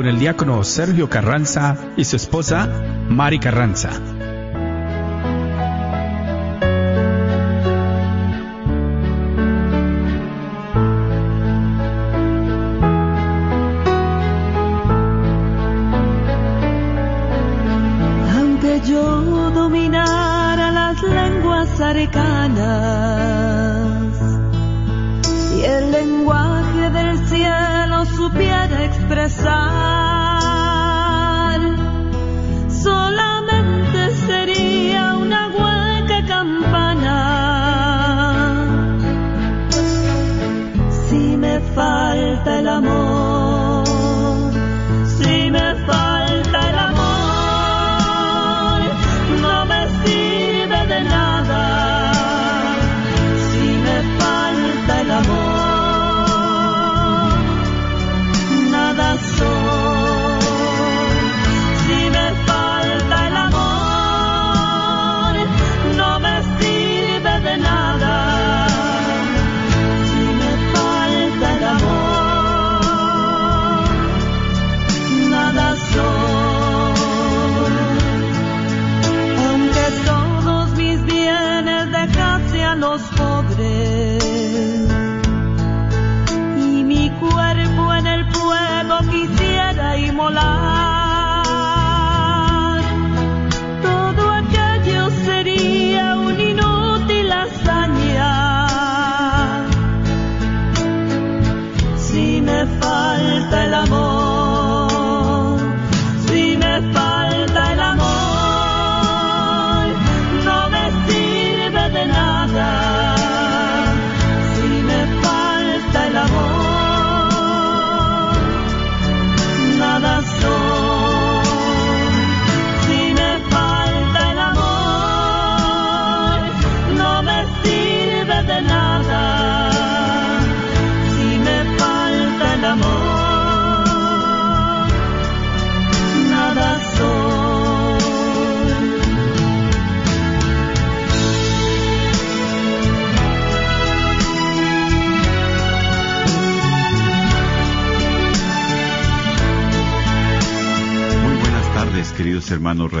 con el diácono Sergio Carranza y su esposa Mari Carranza.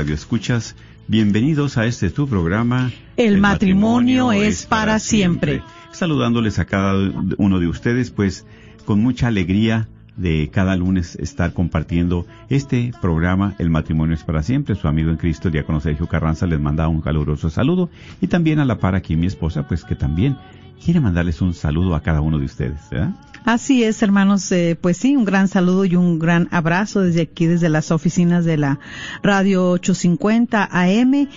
Queridos hermanos Radio Escuchas. Bienvenidos a este tu programa. El matrimonio es para siempre. Saludándoles a cada uno de ustedes, pues con mucha alegría de cada lunes estar compartiendo este programa El matrimonio es para siempre. Su amigo en Cristo, el diácono Sergio Carranza, les manda un caluroso saludo y también a la par aquí mi esposa, pues que también quiere mandarles un saludo a cada uno de ustedes. ¿verdad? Así es, hermanos, eh, pues sí, un gran saludo y un gran abrazo desde aquí, desde las oficinas de la Radio 850 AM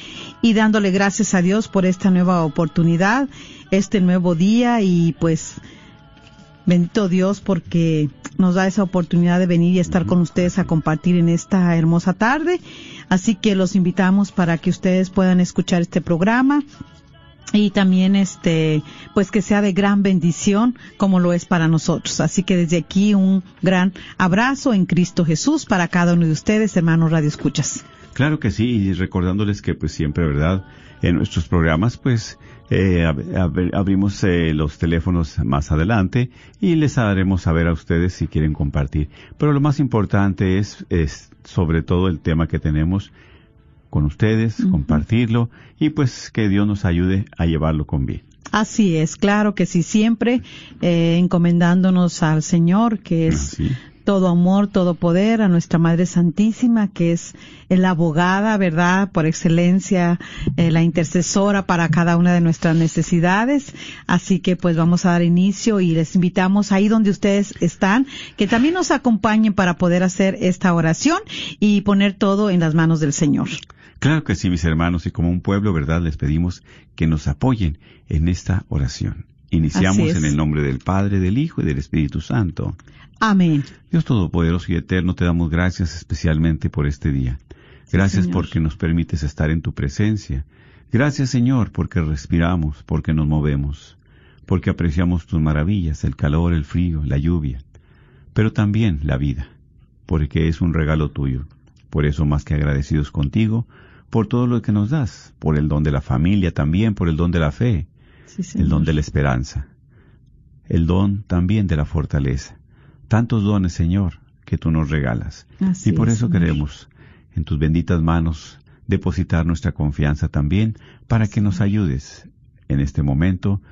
y dándole gracias a Dios por esta nueva oportunidad, este nuevo día y pues bendito Dios porque nos da esa oportunidad de venir y estar con ustedes a compartir en esta hermosa tarde. Así que los invitamos para que ustedes puedan escuchar este programa y también este pues que sea de gran bendición como lo es para nosotros. Así que desde aquí un gran abrazo en Cristo Jesús para cada uno de ustedes, hermanos Radio Escuchas. Claro que sí, y recordándoles que pues siempre, ¿verdad? En nuestros programas pues eh, ab- ab- abrimos eh, los teléfonos más adelante y les haremos saber a ustedes si quieren compartir. Pero lo más importante es, es sobre todo el tema que tenemos con ustedes, compartirlo y pues que Dios nos ayude a llevarlo con bien. Así es, claro que sí, siempre eh, encomendándonos al Señor, que es Así. todo amor, todo poder, a nuestra Madre Santísima, que es la abogada, ¿verdad? Por excelencia, eh, la intercesora para cada una de nuestras necesidades. Así que pues vamos a dar inicio y les invitamos ahí donde ustedes están, que también nos acompañen para poder hacer esta oración y poner todo en las manos del Señor. Claro que sí, mis hermanos, y como un pueblo, ¿verdad? Les pedimos que nos apoyen en esta oración. Iniciamos en el nombre del Padre, del Hijo y del Espíritu Santo. Amén. Dios Todopoderoso y Eterno, te damos gracias especialmente por este día. Gracias porque nos permites estar en tu presencia. Gracias, Señor, porque respiramos, porque nos movemos, porque apreciamos tus maravillas, el calor, el frío, la lluvia, pero también la vida, porque es un regalo tuyo. Por eso, más que agradecidos contigo, por todo lo que nos das, por el don de la familia también, por el don de la fe, Sí, el don de la esperanza, el don también de la fortaleza. Tantos dones, Señor, que tú nos regalas. Así y por es, eso Señor. queremos en tus benditas manos depositar nuestra confianza también para que nos ayudes en este momento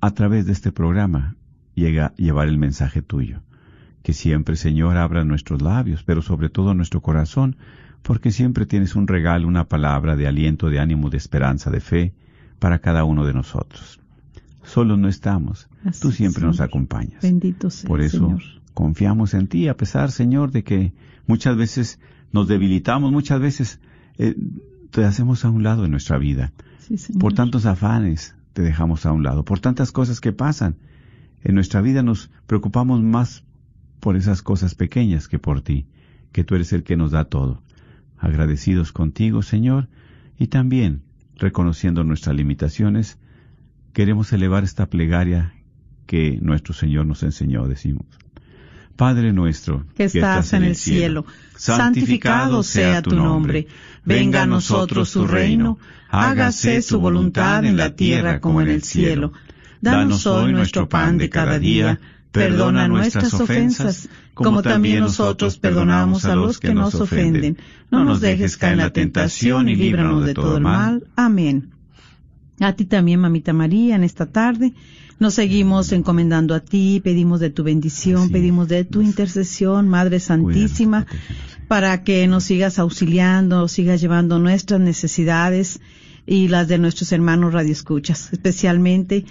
a través de este programa llega llevar el mensaje tuyo. Que siempre, Señor, abra nuestros labios, pero sobre todo nuestro corazón, porque siempre tienes un regalo, una palabra de aliento, de ánimo, de esperanza, de fe para cada uno de nosotros. Solos no estamos, Así tú siempre nos acompañas. Bendito sea, Por eso Señor. confiamos en ti, a pesar, Señor, de que muchas veces nos debilitamos, muchas veces eh, te hacemos a un lado en nuestra vida. Sí, Señor. Por tantos afanes te dejamos a un lado, por tantas cosas que pasan. En nuestra vida nos preocupamos más por esas cosas pequeñas que por ti, que tú eres el que nos da todo. Agradecidos contigo, Señor, y también reconociendo nuestras limitaciones, queremos elevar esta plegaria que nuestro Señor nos enseñó, decimos. Padre nuestro, que estás en el cielo, santificado sea tu nombre, venga a nosotros tu reino, hágase su voluntad en la tierra como en el cielo. Danos hoy nuestro pan de cada día, perdona nuestras ofensas, como también nosotros perdonamos a los que nos ofenden. No nos dejes caer en la tentación y líbranos de todo el mal. Amén. A ti también, mamita María, en esta tarde. Nos seguimos encomendando a ti, pedimos de tu bendición, pedimos de tu es. intercesión, Madre Santísima, para que nos sigas auxiliando, sigas llevando nuestras necesidades y las de nuestros hermanos radioescuchas. Especialmente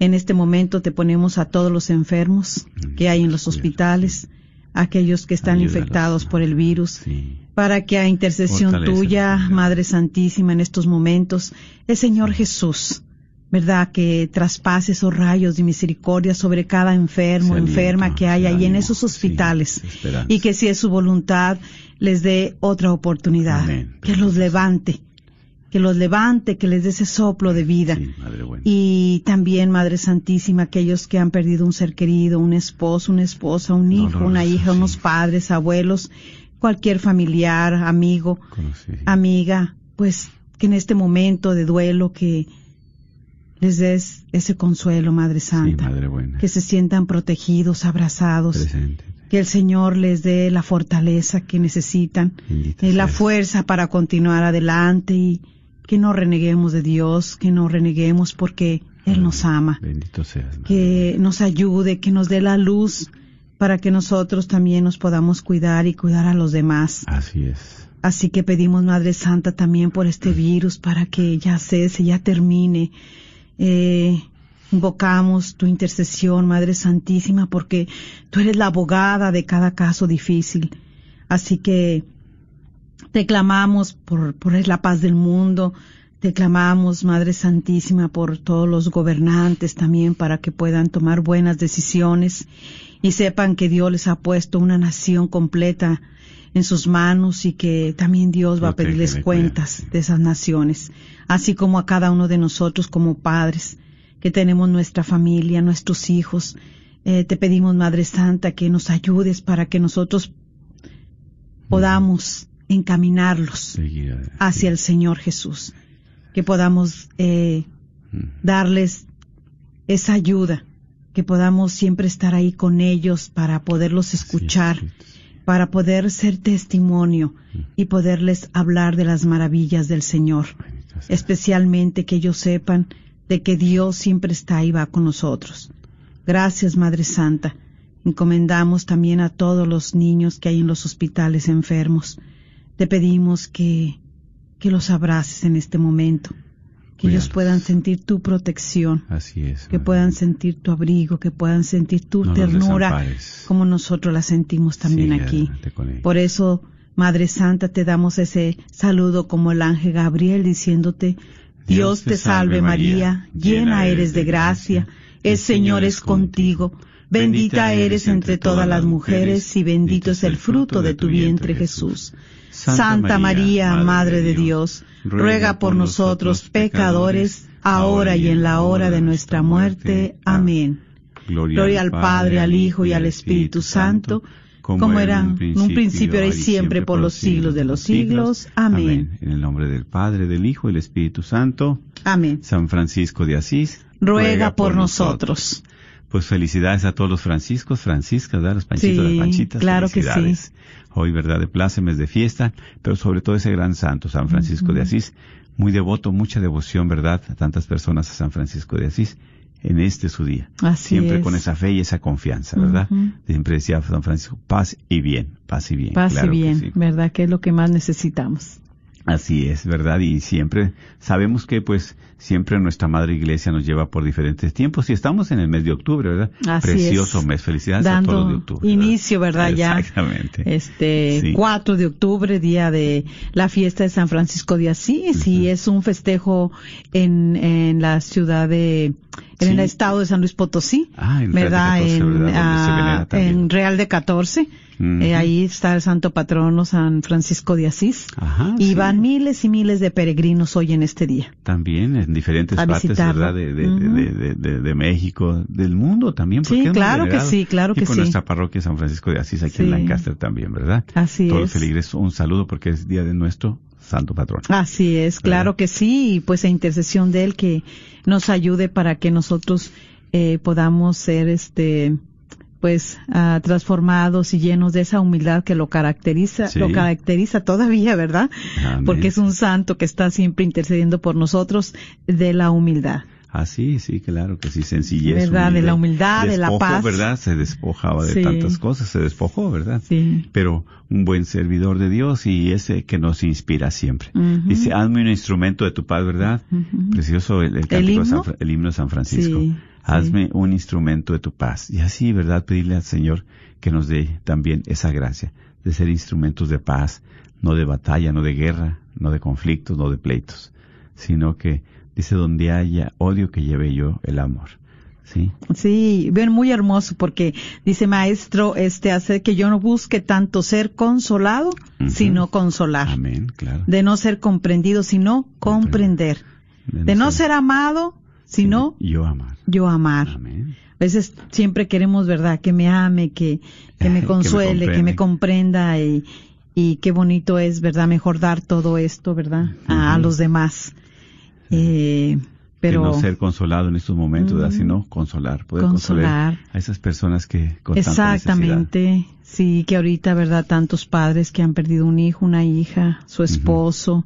en este momento te ponemos a todos los enfermos que hay en los hospitales, aquellos que están Ayúdalos, infectados por el virus, Sí. para que a intercesión tuya. Madre Santísima, en estos momentos, el Señor Jesús, ¿verdad? Que traspase esos rayos de misericordia sobre cada enfermo, enferma que hay ahí en esos hospitales. y que si es su voluntad, les dé otra oportunidad. Amén. Que los levante, que los levante, que les dé ese soplo de vida. Sí, Madre buena. Y también, Madre Santísima, aquellos que han perdido un ser querido, un esposo, una esposa, un hijo, una hija, sí. unos padres, abuelos, cualquier familiar, amigo, Conocí. amiga, pues que en este momento de duelo que les des ese consuelo, Madre Sí, Santa, Madre buena. que se sientan protegidos, abrazados, Presente. que el Señor les dé la fortaleza que necesitan, y la fuerza para continuar adelante y que no reneguemos de Dios, que no reneguemos porque Él nos ama, Bendito seas. Madre que nos ayude, que nos dé la luz para que nosotros también nos podamos cuidar y cuidar a los demás. Así es. Así que pedimos, Madre Santa, también por este virus para que ya cese, ya termine. Eh, invocamos tu intercesión, Madre Santísima, porque tú eres la abogada de cada caso difícil. Así que te clamamos por, por la paz del mundo, te clamamos, Madre Santísima, por todos los gobernantes también para que puedan tomar buenas decisiones y sepan que Dios les ha puesto una nación completa en sus manos y que también Dios va a pedirles cuentas de esas naciones, así como a cada uno de nosotros como padres que tenemos nuestra familia, nuestros hijos. Eh, te pedimos, Madre Santa, que nos ayudes para que nosotros podamos encaminarlos hacia el Señor Jesús, que podamos eh, Mm. darles esa ayuda, que podamos siempre estar ahí con ellos para poderlos escuchar, para poder ser testimonio y poderles hablar de las maravillas del Señor, especialmente que ellos sepan de que Dios siempre está ahí va con nosotros. Gracias, Madre Santa. Encomendamos también a todos los niños que hay en los hospitales enfermos. Te pedimos que, que los abraces en este momento, que ellos puedan sentir tu protección, Así es. que Madre puedan sentir tu abrigo, que puedan sentir tu No ternura, como nosotros la sentimos también aquí. Por eso, Madre Santa, te damos ese saludo como el ángel Gabriel diciéndote, Dios te salve María, llena eres de gracia, el Señor es contigo, bendita eres entre todas las mujeres y bendito es el fruto de tu vientre Jesús. Santa María, Madre de Dios, ruega por nosotros pecadores, ahora y en la hora de nuestra muerte. Amén. Gloria al Padre, al Hijo y al Espíritu Santo, como era en un principio, ahora y siempre, por los siglos de los siglos. Amén. En el nombre del Padre, del Hijo y del Espíritu Santo, Amén. San Francisco de Asís, Ruega por nosotros. Pues felicidades a todos los franciscos, franciscas, ¿verdad? Los panchitos, Sí, las panchitas. claro que felicidades. Hoy, ¿verdad? De plácemes, de fiesta, pero sobre todo ese gran santo, San Francisco de Asís. Muy devoto, mucha devoción, ¿verdad? A tantas personas a San Francisco de Asís en este su día. Así Siempre es. con esa fe y esa confianza, ¿verdad? Siempre decía San Francisco, paz y bien, paz y bien. Paz claro y que bien, sí. ¿verdad? Que es lo que más necesitamos. Así es, ¿verdad? Y siempre sabemos que pues siempre nuestra Madre Iglesia nos lleva por diferentes tiempos y estamos en el mes de octubre, ¿verdad? Así Precioso es. mes, felicidades a todos los de Dando octubre. inicio, ¿verdad? Ya. Exactamente. Este, Sí. 4 de octubre, día de la fiesta de San Francisco de Asís, y es un festejo en, en la ciudad de, en Sí. el estado de San Luis Potosí, Ah, en Real de ¿verdad? 14, en, ¿verdad? Se ah, en Real de 14. Eh, ahí está el santo patrono San Francisco de Asís. Ajá, y sí. van miles y miles de peregrinos hoy en este día. También en diferentes A partes, visitarlo. ¿verdad? De, de, Ujú. de, de- México, del mundo también. porque Sí, claro que sí, claro y que con sí. nuestra parroquia San Francisco de Asís aquí Sí. en Lancaster también, ¿verdad? Así Todos es. un saludo porque es día de nuestro santo patrón. Así es, claro ¿Verdad? que sí, y pues a intercesión de él que nos ayude para que nosotros eh, podamos ser este pues ah, transformados y llenos de esa humildad que lo caracteriza, Sí. lo caracteriza todavía, ¿verdad? Amén. Porque es un santo que está siempre intercediendo por nosotros de la humildad. Ah, sí, sí, claro que sí, sencillez. ¿Verdad? De la humildad, de la paz. ¿verdad? Se despojaba de Sí. tantas cosas, se despojó, ¿verdad? Sí. Pero un buen servidor de Dios y ese que nos inspira siempre. Ujú. Dice, hazme un instrumento de tu paz, ¿verdad? Precioso el, el, San himno? El himno de San Francisco. Sí, hazme un instrumento de tu paz. Y así, ¿verdad? Pedirle al Señor que nos dé también esa gracia de ser instrumentos de paz, no de batalla, no de guerra, no de conflictos, no de pleitos, sino que dice donde haya odio que lleve yo el amor. ¿Sí? Sí, bien, muy hermoso porque dice maestro, este hace que yo no busque tanto ser consolado, sino consolar. Amén, claro. De no ser comprendido, sino comprender. De no ser amado, sino yo amar. yo amar. Amén. A veces siempre queremos, ¿verdad? Que me ame, que, que me Que me consuele, que me, comprenda. y, y qué bonito es, ¿verdad? Mejor dar todo esto, ¿verdad? A, los demás. Eh, pero Que no ser consolado en estos momentos. Ujú. sino consolar, poder Consolar. consolar a esas personas que con tanta. Exactamente, sí, que ahorita, ¿verdad? Tantos padres que han perdido un hijo, una hija, su esposo,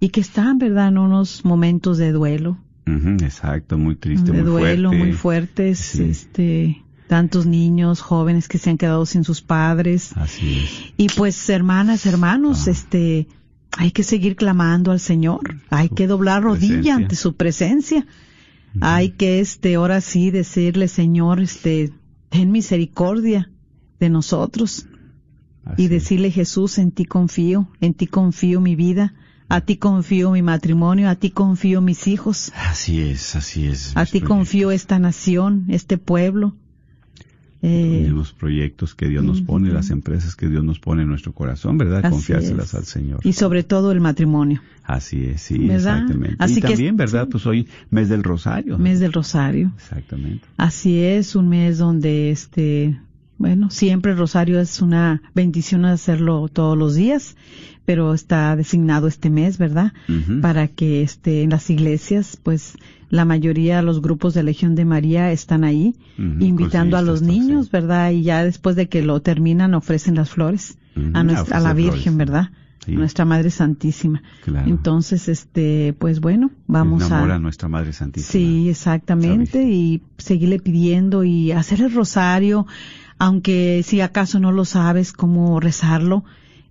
y que están, ¿verdad? En unos momentos de duelo, Exacto, muy triste, de muy duelo fuerte. muy fuertes, Sí. este, tantos niños, jóvenes que se han quedado sin sus padres. Así es. Y pues, hermanas, hermanos, Ah. este, hay que seguir clamando al Señor, hay Su que doblar rodilla presencia. ante su presencia. Hay que, este, ahora sí decirle, Señor, este, ten misericordia de nosotros. Así y decirle Jesús, en ti confío, en ti confío mi vida, a ti confío mi matrimonio, a ti confío mis hijos, Así es, así es. a ti proyectos. confío esta nación, este pueblo. Eh, los proyectos que Dios nos pone, las empresas que Dios nos pone en nuestro corazón, ¿verdad? Así Confiárselas es. al Señor. y sobre todo el matrimonio, Así es, sí, ¿Verdad? exactamente. Así y que también, ¿verdad? sí. Pues hoy mes del Rosario. mes del Rosario. Exactamente. Así es, un mes donde este, bueno, siempre el Rosario es una bendición hacerlo todos los días, pero está designado este mes, ¿verdad? Para que este, en las iglesias, pues, la mayoría de los grupos de Legión de María están ahí, invitando a los niños. ¿verdad? Y ya después de que lo terminan ofrecen las flores a, nuestra- a la Virgen. ¿verdad? Sí. Nuestra Madre Santísima. Claro. Entonces, este, pues bueno, vamos Enamora a... a nuestra Madre Santísima. Sí, exactamente, y seguirle pidiendo y hacer el rosario, aunque si acaso no lo sabes cómo rezarlo,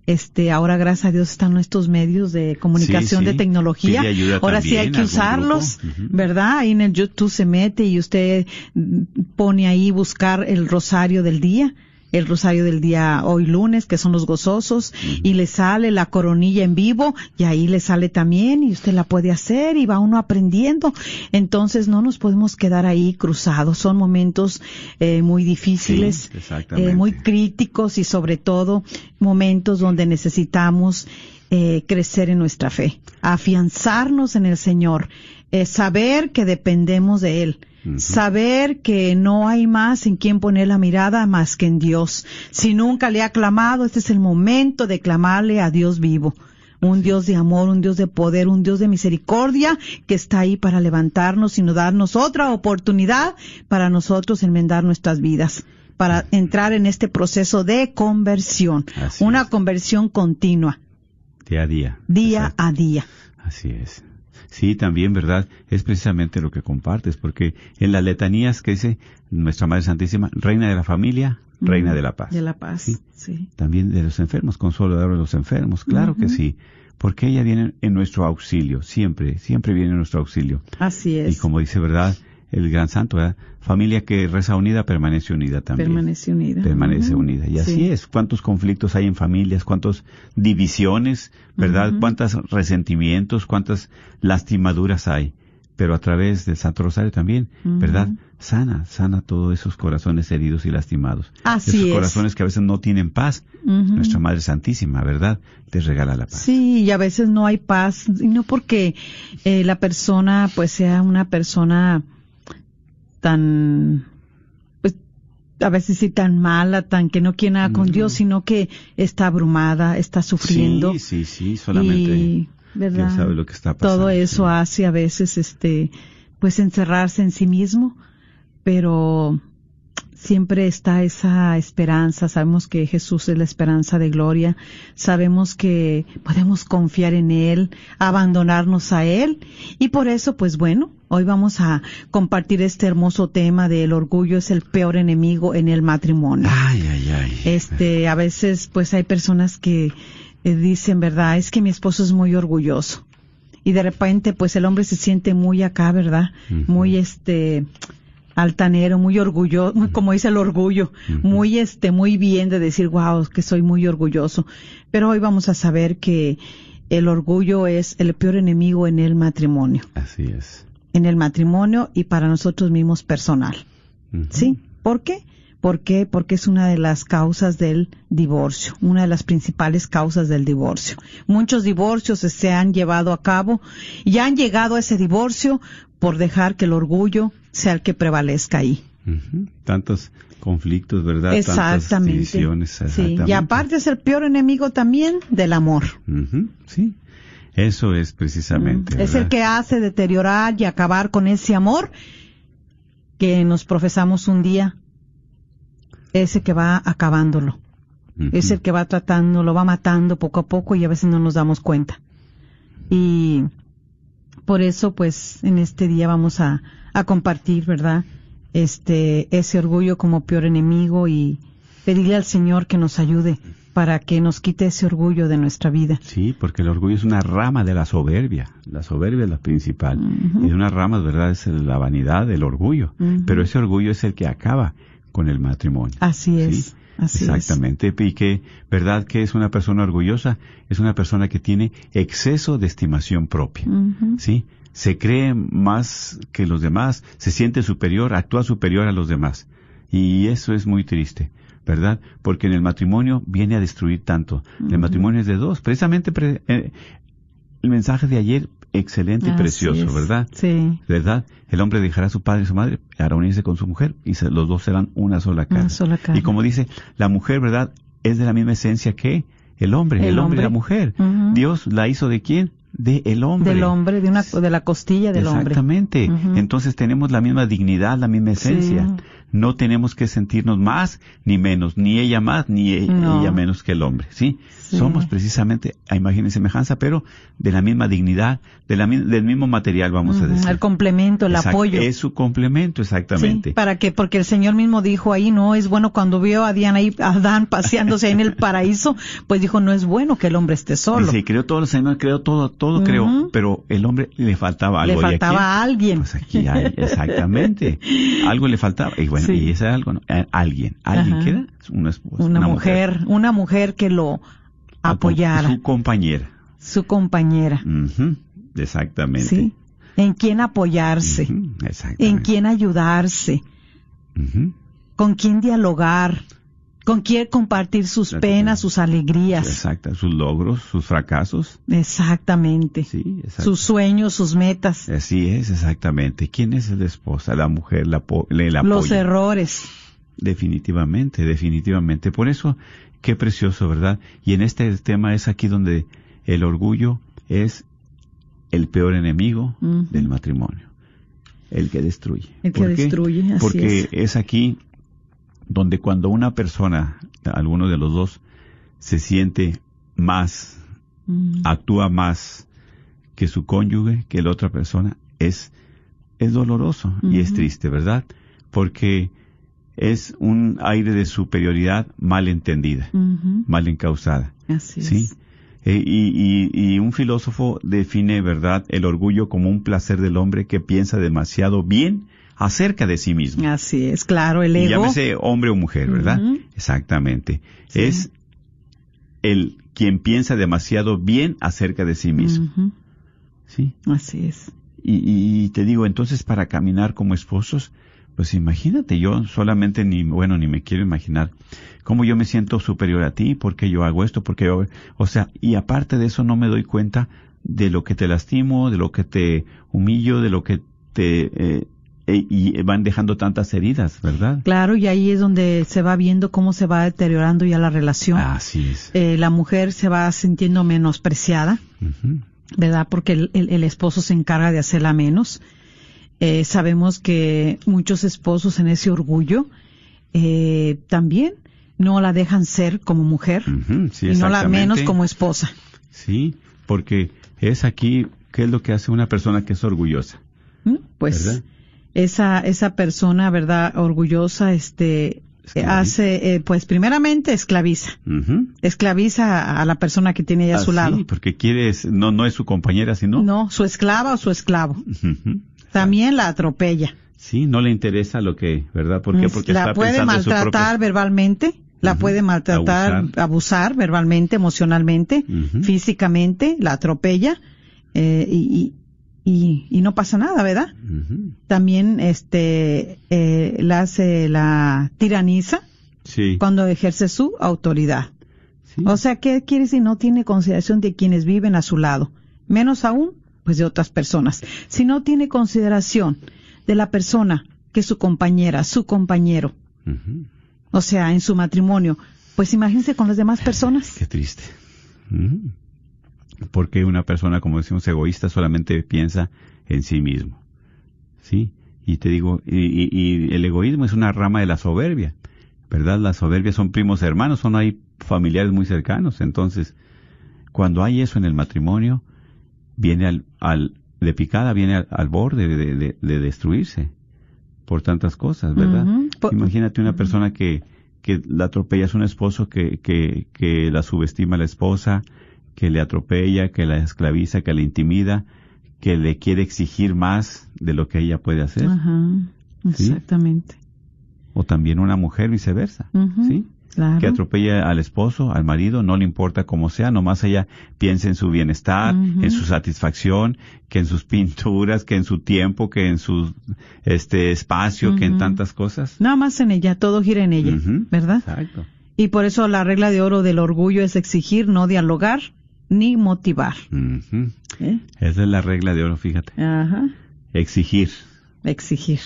este, ahora gracias a Dios están estos medios de comunicación Sí, sí. de tecnología. Ahora sí hay que usarlos. ¿verdad? Ahí en el YouTube se mete y usted pone ahí buscar el rosario del día. El rosario del día hoy lunes, que son los gozosos, y le sale la coronilla en vivo, y ahí le sale también, y usted la puede hacer, y va uno aprendiendo. Entonces no nos podemos quedar ahí cruzados. Son momentos eh, muy difíciles, Sí, eh, muy críticos y sobre todo momentos donde necesitamos eh, crecer en nuestra fe, afianzarnos en el Señor, eh, saber que dependemos de Él. Saber que no hay más en quien poner la mirada más que en Dios. Si nunca le ha clamado, este es el momento de clamarle a Dios vivo. un Dios de amor, un Dios de poder, un Dios de misericordia que está ahí para levantarnos y no darnos otra oportunidad para nosotros enmendar nuestras vidas, para entrar en este proceso de conversión, Así una es. conversión continua, Día a día. día Exacto. a día. Así es. Sí, también, ¿verdad? Es precisamente lo que compartes, porque en las letanías que dice nuestra Madre Santísima, Reina de la Familia, Reina de la Paz. De la paz, Sí. sí. También de los enfermos, consolador de los enfermos, claro que sí, porque ella viene en nuestro auxilio, siempre, siempre viene en nuestro auxilio. Así Y es. como dice, ¿verdad? El gran santo, ¿verdad? Familia que reza unida permanece unida también. Permanece unida. Permanece unida. Y así Sí. es. ¿Cuántos conflictos hay en familias? ¿Cuántas divisiones? ¿Verdad? Ujú. ¿Cuántos resentimientos? ¿Cuántas lastimaduras hay? Pero a través del Santo Rosario también. ¿verdad? Sana, sana todos esos corazones heridos y lastimados. Así esos es. corazones que a veces no tienen paz. Nuestra Madre Santísima, ¿verdad? Les regala la paz. Sí, y a veces no hay paz, y no porque eh, la persona pues sea una persona tan, pues a veces sí tan mala, tan que no quiere nada con. Dios, sino que está abrumada, está sufriendo. Sí, sí, sí, solamente y, ¿verdad? Dios sabe lo que está pasando. Todo eso sí. hace a veces, este, pues encerrarse en sí mismo, pero siempre está esa esperanza. Sabemos que Jesús es la esperanza de gloria. Sabemos que podemos confiar en Él, abandonarnos a Él. Y por eso, pues bueno, hoy vamos a compartir este hermoso tema del orgullo es el peor enemigo en el matrimonio. Ay, ay, ay. Este, a veces, pues hay personas que eh, dicen, verdad, es que mi esposo es muy orgulloso. Y de repente, pues el hombre se siente muy acá, ¿verdad? Muy, este, altanero, muy orgulloso, muy, como dice el orgullo, muy, este, muy bien de decir, wow, que soy muy orgulloso. Pero hoy vamos a saber que el orgullo es el peor enemigo en el matrimonio. Así es. En el matrimonio y para nosotros mismos personal. ¿Sí? ¿Por qué? ¿Por qué? Porque es una de las causas del divorcio, una de las principales causas del divorcio. Muchos divorcios se han llevado a cabo y han llegado a ese divorcio por dejar que el orgullo sea el que prevalezca ahí. Tantos conflictos, ¿verdad? Tantas Exactamente. divisiones. Sí. exactamente. Y aparte es el peor enemigo también del amor. Sí. Eso es precisamente. Es el que hace deteriorar y acabar con ese amor que nos profesamos un día. Ese que va acabándolo. Ujú. es el que va tratando, lo va matando poco a poco y a veces no nos damos cuenta. Y por eso, pues, en este día vamos a, a compartir, ¿verdad? Este, ese orgullo como peor enemigo y pedirle al Señor que nos ayude para que nos quite ese orgullo de nuestra vida. Sí, porque el orgullo es una rama de la soberbia. La soberbia es la principal. Y de una rama, ¿verdad? Es la vanidad, el orgullo. Pero ese orgullo es el que acaba con el matrimonio. Así es. Sí, Así Exactamente. Y que, ¿verdad? Que es una persona orgullosa? Es una persona que tiene exceso de estimación propia. es. ¿Sí? Se cree más que los demás, se siente superior, actúa superior a los demás. Y eso es muy triste, ¿verdad? Porque en el matrimonio viene a destruir tanto. El matrimonio es de dos. Precisamente pre- eh, el mensaje de ayer, excelente y precioso. ¿verdad? Sí. ¿Verdad? El hombre dejará a su padre y su madre para unirse con su mujer y se- los dos serán una sola carne. Una sola carne. Y como dice, la mujer, ¿verdad? Es de la misma esencia que el hombre, el, El hombre y la mujer. Dios la hizo de quién? De el hombre. Del hombre, de una, de la costilla del hombre. Exactamente. Entonces tenemos la misma dignidad, la misma esencia. Sí. No tenemos que sentirnos más ni menos, ni ella más ni e- No. ella menos que el hombre, ¿sí? Sí. Somos precisamente a imagen y semejanza, pero de la misma dignidad, de la, mi- del mismo material, vamos a decir. El complemento, el Exact- apoyo. Es su complemento, exactamente. Sí, para que, porque el Señor mismo dijo ahí, no es bueno cuando vio a Diana y a Adán paseándose ahí en el paraíso, pues dijo, no es bueno que el hombre esté solo. Dice, creó todo el Señor, creó todo, todo Ujú. creó, pero el hombre le faltaba algo. Le ¿Y a faltaba a alguien. Pues aquí hay, exactamente. algo le faltaba. Y bueno, Sí. y ese algo, ¿no? Eh, alguien. ¿Alguien Ajá. que era? Una esposa. una, mujer, una mujer que lo apoyara, Su compañera. su compañera, Exactamente. ¿sí? En quién apoyarse, Exactamente. en quién ayudarse, con quién dialogar, con quién compartir sus penas, sus alegrías. Exacto. Sus logros, sus fracasos. Exactamente. Sí, exacto. Sus sueños, sus metas, Así es, exactamente. ¿Quién es la esposa? La mujer, la, la los apoya. errores. Definitivamente, definitivamente. Por eso, qué precioso, ¿verdad? Y en este tema es aquí donde el orgullo es el peor enemigo del matrimonio, el que destruye. El que ¿Por qué? destruye, así Porque es. es aquí donde cuando una persona, alguno de los dos, se siente más, Mm. actúa más que su cónyuge, que la otra persona, es, es doloroso y es triste, ¿verdad? Porque es un aire de superioridad mal entendida, mal encausada. Así ¿sí? es. Eh, y, y- y un filósofo define, ¿verdad?, el orgullo como un placer del hombre que piensa demasiado bien acerca de sí mismo. Así es, claro, el Y ego. llámese hombre o mujer, ¿verdad? Exactamente. Sí. Es el quien piensa demasiado bien acerca de sí mismo. ¿Sí? Así es. Y, y te digo, entonces para caminar como esposos, pues imagínate, yo solamente ni, bueno, ni me quiero imaginar cómo yo me siento superior a ti, porque yo hago esto, porque yo, o sea, y aparte de eso no me doy cuenta de lo que te lastimo, de lo que te humillo, de lo que te, eh, eh, y van dejando tantas heridas, ¿verdad? Claro, y ahí es donde se va viendo cómo se va deteriorando ya la relación. Así es. Eh, la mujer se va sintiendo menospreciada, Ujú. ¿verdad? Porque el, el- el esposo se encarga de hacerla menos. Eh, sabemos que muchos esposos en ese orgullo eh, también no la dejan ser como mujer sí, y no la menos como esposa. Sí, porque es aquí, ¿qué es lo que hace una persona que es orgullosa? ¿Mm? Pues ¿Verdad? Esa esa persona, ¿verdad? Orgullosa, este Esclaviza. hace, eh, pues primeramente esclaviza, esclaviza a, la persona que tiene ahí a su Ah, lado. Sí, porque quieres, no, no es su compañera, sino. No, su esclava o su esclavo. También la atropella. Sí, no le interesa lo que, ¿verdad? ¿Por qué? Porque la está puede su maltratar verbalmente, la puede maltratar, Abusar. abusar, verbalmente, emocionalmente, físicamente, la atropella eh, y, y, y, no pasa nada, ¿verdad? También este eh, la hace la tiraniza Sí. cuando ejerce su autoridad. sí. O sea, ¿qué quiere decir? No tiene consideración de quienes viven a su lado, menos aún, pues de otras personas. Si no tiene consideración de la persona que es su compañera, su compañero, o sea, en su matrimonio, pues imagínense con las demás personas. Qué triste. Porque una persona, como decimos, egoísta solamente piensa en sí mismo. ¿Sí? Y te digo, y, y- y el egoísmo es una rama de la soberbia. ¿Verdad? La soberbia son primos hermanos, son hay familiares muy cercanos. Entonces, cuando hay eso en el matrimonio, viene al, al de picada, viene al, al borde de, de- de destruirse por tantas cosas, ¿verdad? Imagínate una persona que, que la atropella, es un esposo que, que, que la subestima a la esposa, que le atropella, que la esclaviza, que la intimida, que le quiere exigir más de lo que ella puede hacer. Ajá, ¿Sí? exactamente. O también una mujer viceversa, Ujú, ¿sí? Claro. Que atropella al esposo, al marido, no le importa cómo sea, nomás ella piensa en su bienestar, en su satisfacción, que en sus pinturas, que en su tiempo, que en su este espacio, que en tantas cosas. Nada más en ella, todo gira en ella. ¿verdad? Exacto. Y por eso la regla de oro del orgullo es exigir, no dialogar ni motivar. ¿eh? Esa es la regla de oro, fíjate. Ajá, Exigir. exigir.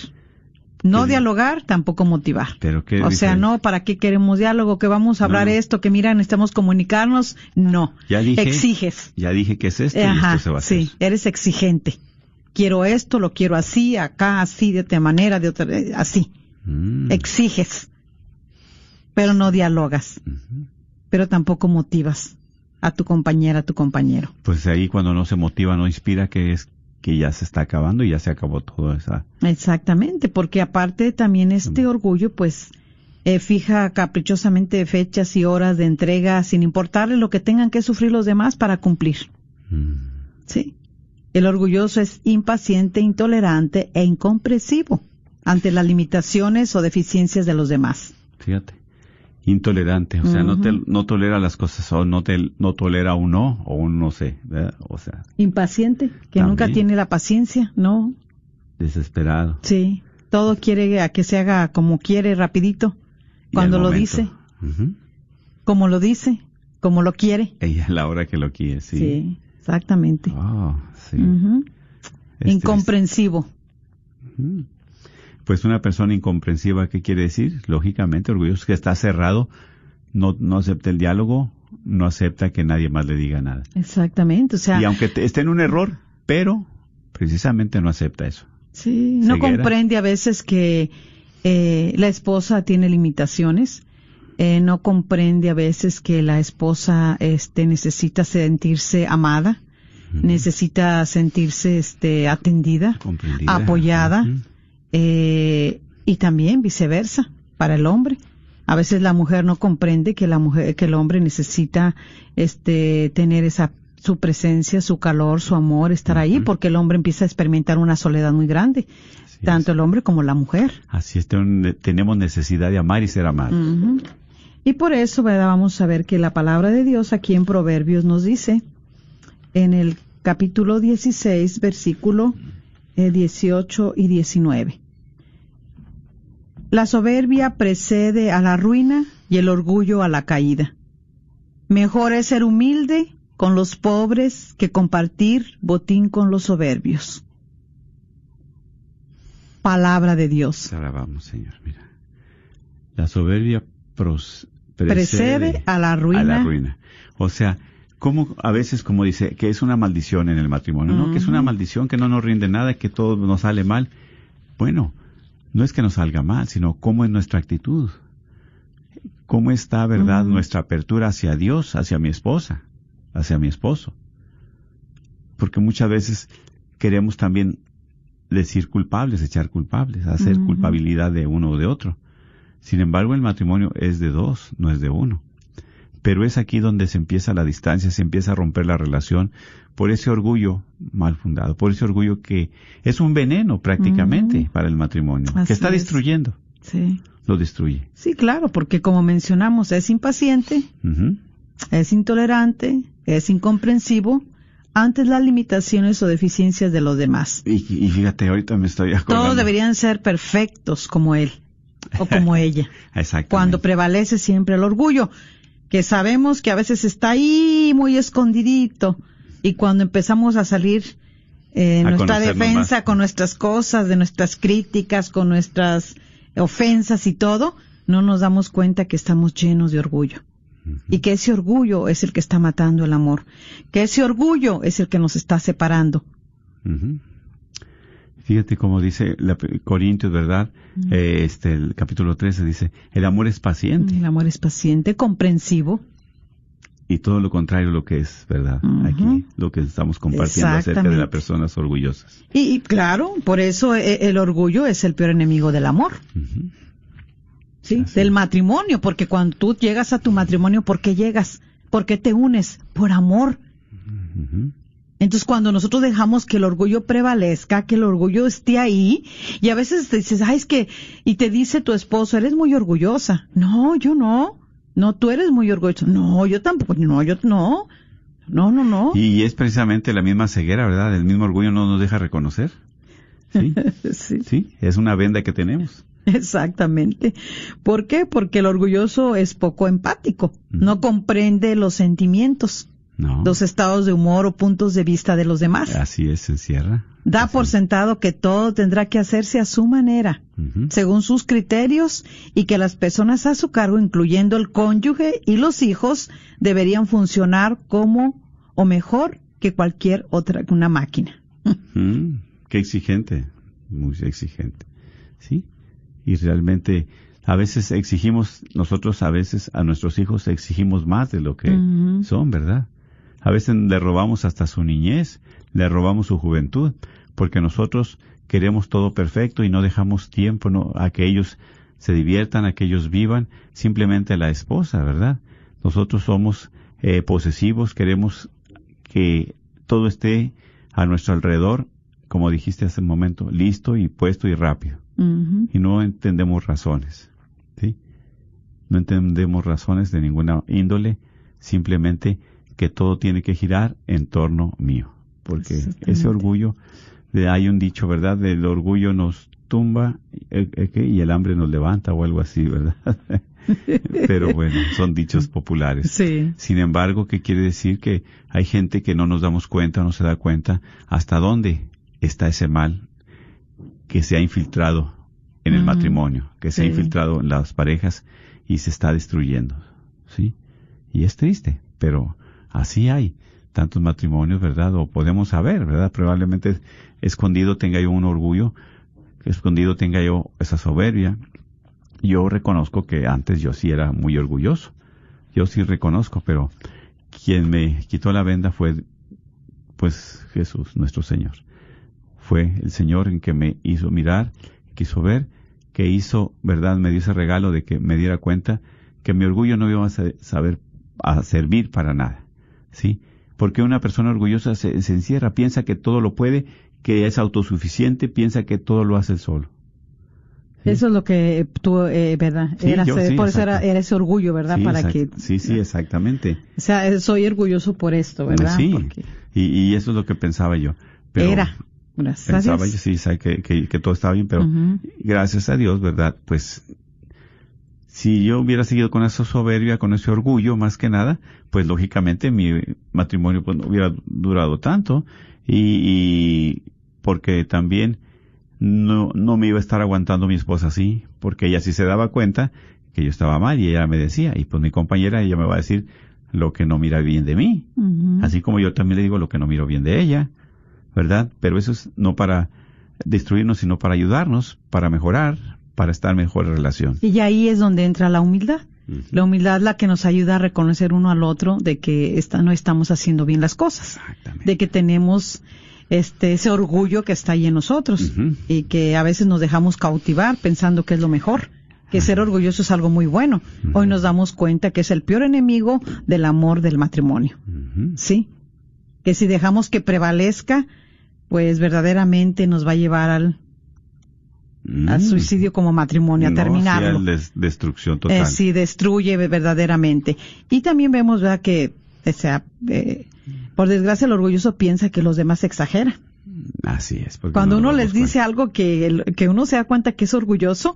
No dialogar, tampoco motivar. Pero qué O sea, no, ¿para qué queremos diálogo? Que vamos a hablar no. esto, que mira, necesitamos comunicarnos. No. Ya dije. Exiges. Ya dije que es esto y esto se va a hacer. sí, eres exigente. Quiero esto, lo quiero así, acá, así, de otra manera, de otra, eh, así. Mm. Exiges. Pero no dialogas. Pero tampoco motivas a tu compañera, a tu compañero. Pues ahí cuando no se motiva, no inspira, que es que ya se está acabando y ya se acabó todo esa. Exactamente, porque aparte también este orgullo, pues, eh, fija caprichosamente fechas y horas de entrega sin importarle lo que tengan que sufrir los demás para cumplir. Mm. Sí. El orgulloso es impaciente, intolerante e incomprensivo ante las limitaciones o deficiencias de los demás. Fíjate. Intolerante, o sea, no, te, no tolera las cosas, o no, te, no tolera un no, o un no sé, ¿verdad? o sea, Impaciente, que También. nunca tiene la paciencia, ¿no? desesperado. Sí. Todo quiere a que se haga como quiere, rapidito. Cuando lo dice, como lo dice, como lo quiere. Ella es la hora que lo quiere, sí. Sí, exactamente. Oh, sí. Incomprensivo. Pues una persona incomprensiva, ¿qué quiere decir? Lógicamente, orgulloso que está cerrado, no, no acepta el diálogo, no acepta que nadie más le diga nada. Exactamente, o sea, Y aunque te- esté en un error, pero precisamente no acepta eso. sí, no comprende a veces que eh, la esposa tiene limitaciones, eh, no comprende a veces que la esposa este, necesita sentirse amada, necesita sentirse este, atendida, Comprendida. apoyada. Eh, y también viceversa para el hombre. A veces la mujer no comprende que la mujer, que el hombre necesita este tener esa su presencia, su calor, su amor, estar ahí, porque el hombre empieza a experimentar una soledad muy grande, Así tanto es. el hombre como la mujer. Así es, ten- tenemos necesidad de amar y ser amados. Y por eso, ¿verdad? Vamos a ver que la palabra de Dios aquí en Proverbios nos dice, en el capítulo 16, versículo 18 y 19. La soberbia precede a la ruina y el orgullo a la caída. Mejor es ser humilde con los pobres que compartir botín con los soberbios. Palabra de Dios. Alabamos, Señor. Mira. La soberbia pros- Precede a la ruina. a la ruina. O sea, como a veces como dice que es una maldición en el matrimonio, ¿no? Que es una maldición que no nos rinde nada, que todo nos sale mal. Bueno, no es que nos salga mal, sino cómo es nuestra actitud. ¿Cómo está, verdad, nuestra apertura hacia Dios, hacia mi esposa, hacia mi esposo? Porque muchas veces queremos también decir culpables, echar culpables, hacer culpabilidad de uno o de otro. Sin embargo, el matrimonio es de dos, no es de uno. Pero es aquí donde se empieza la distancia, se empieza a romper la relación por ese orgullo mal fundado, por ese orgullo que es un veneno prácticamente para el matrimonio, Así que está es. destruyendo, Sí. lo destruye. Sí, claro, porque como mencionamos, es impaciente, es intolerante, es incomprensivo ante las limitaciones o deficiencias de los demás. Y, y fíjate, ahorita me estoy acordando. Todos deberían ser perfectos como él o como ella. Exactamente. Cuando prevalece siempre el orgullo, que sabemos que a veces está ahí muy escondidito y cuando empezamos a salir eh, A nuestra defensa más. con nuestras cosas, de nuestras críticas, con nuestras ofensas y todo, no nos damos cuenta que estamos llenos de orgullo. Y que ese orgullo es el que está matando el amor. Que ese orgullo es el que nos está separando. Fíjate cómo dice la, Corintios, ¿verdad? Eh, este, el capítulo 13 dice, el amor es paciente El amor es paciente, comprensivo. y todo lo contrario lo que es, ¿verdad? Aquí, lo que estamos compartiendo acerca de las personas orgullosas. Y, y claro, por eso eh, el orgullo es el peor enemigo del amor. Ujú. ¿sí? Así Del matrimonio, porque cuando tú llegas a tu matrimonio, ¿por qué llegas? ¿Por qué te unes? Por amor. Entonces, cuando nosotros dejamos que el orgullo prevalezca, que el orgullo esté ahí, y a veces te dices, ay, es que, y te dice tu esposo, eres muy orgullosa. No, yo no. No, tú eres muy orgulloso. No, yo tampoco. No, yo no. No, no, no. Y es precisamente la misma ceguera, ¿verdad? El mismo orgullo no nos deja reconocer. Sí, Sí. sí, es una venda que tenemos. Exactamente. ¿Por qué? Porque el orgulloso es poco empático, no comprende los sentimientos, No. los estados de humor o puntos de vista de los demás. Así es, se encierra. Da Así por sentado que todo tendrá que hacerse a su manera, según sus criterios, y que las personas a su cargo, incluyendo el cónyuge y los hijos, deberían funcionar como o mejor que cualquier otra, una máquina. Mm, qué exigente, muy exigente. ¿Sí? Y realmente a veces exigimos, nosotros a veces a nuestros hijos exigimos más de lo que son, ¿verdad? A veces le robamos hasta su niñez, le robamos su juventud, porque nosotros queremos todo perfecto y no dejamos tiempo ¿no? a que ellos se diviertan, a que ellos vivan, simplemente la esposa, ¿verdad? Nosotros somos eh, posesivos, queremos que todo esté a nuestro alrededor, como dijiste hace un momento, listo y puesto y rápido. Y no entendemos razones, ¿sí? No entendemos razones de ninguna índole, simplemente que todo tiene que girar en torno mío. Porque ese orgullo, de, hay un dicho, ¿verdad? Del orgullo nos tumba eh, eh, y el hambre nos levanta o algo así, ¿verdad? Pero bueno, son dichos populares. Sí. Sin embargo, ¿qué quiere decir? Que hay gente que no nos damos cuenta, no se da cuenta hasta dónde está ese mal que se ha infiltrado en el matrimonio, que se ha infiltrado en las parejas y se está destruyendo, ¿sí? Y es triste, pero así hay tantos matrimonios, ¿verdad? O podemos saber, ¿verdad? Probablemente escondido tenga yo un orgullo, escondido tenga yo esa soberbia. Yo reconozco que antes yo sí era muy orgulloso. Yo sí reconozco, pero quien me quitó la venda fue, pues, Jesús, nuestro Señor. Fue el Señor en que me hizo mirar, quiso ver, que hizo, ¿verdad? Me dio ese regalo de que me diera cuenta que mi orgullo no iba a saber a servir para nada. ¿Sí? Porque una persona orgullosa se, encierra, piensa que todo lo puede, que es autosuficiente, piensa que todo lo hace solo. Eso es lo que tú, eh, ¿verdad? era, por eso era, ese orgullo, ¿verdad? Para que. Sí, sí, exactamente. O sea, soy orgulloso por esto, ¿verdad? Sí. Y, eso es lo que pensaba yo. Pero era. Gracias pensaba yo, sí, que, que, todo estaba bien, pero gracias a Dios, ¿verdad? Pues si yo hubiera seguido con esa soberbia, con ese orgullo, más que nada, pues lógicamente mi matrimonio pues, no hubiera durado tanto. Y, porque también no, no me iba a estar aguantando mi esposa así, porque ella sí se daba cuenta que yo estaba mal y ella me decía, y pues mi compañera, ella me va a decir lo que no mira bien de mí, así como yo también le digo lo que no miro bien de ella, ¿verdad? Pero eso es no para destruirnos, sino para ayudarnos, para mejorar, para estar en mejor relación. Y ahí es donde entra la humildad. La humildad es la que nos ayuda a reconocer uno al otro de que no estamos haciendo bien las cosas, de que tenemos este ese orgullo que está ahí en nosotros y que a veces nos dejamos cautivar pensando que es lo mejor, que ser orgulloso es algo muy bueno. Hoy nos damos cuenta que es el peor enemigo del amor del matrimonio. ¿Sí? Que si dejamos que prevalezca, pues verdaderamente nos va a llevar al al mm. suicidio como matrimonio, a terminarlo. destrucción total. Eh, sí, destruye verdaderamente. Y también vemos ¿verdad? que, o sea, eh, por desgracia el orgulloso piensa que los demás exageran. Así es. Cuando uno les dice algo que, que uno se da cuenta que es orgulloso,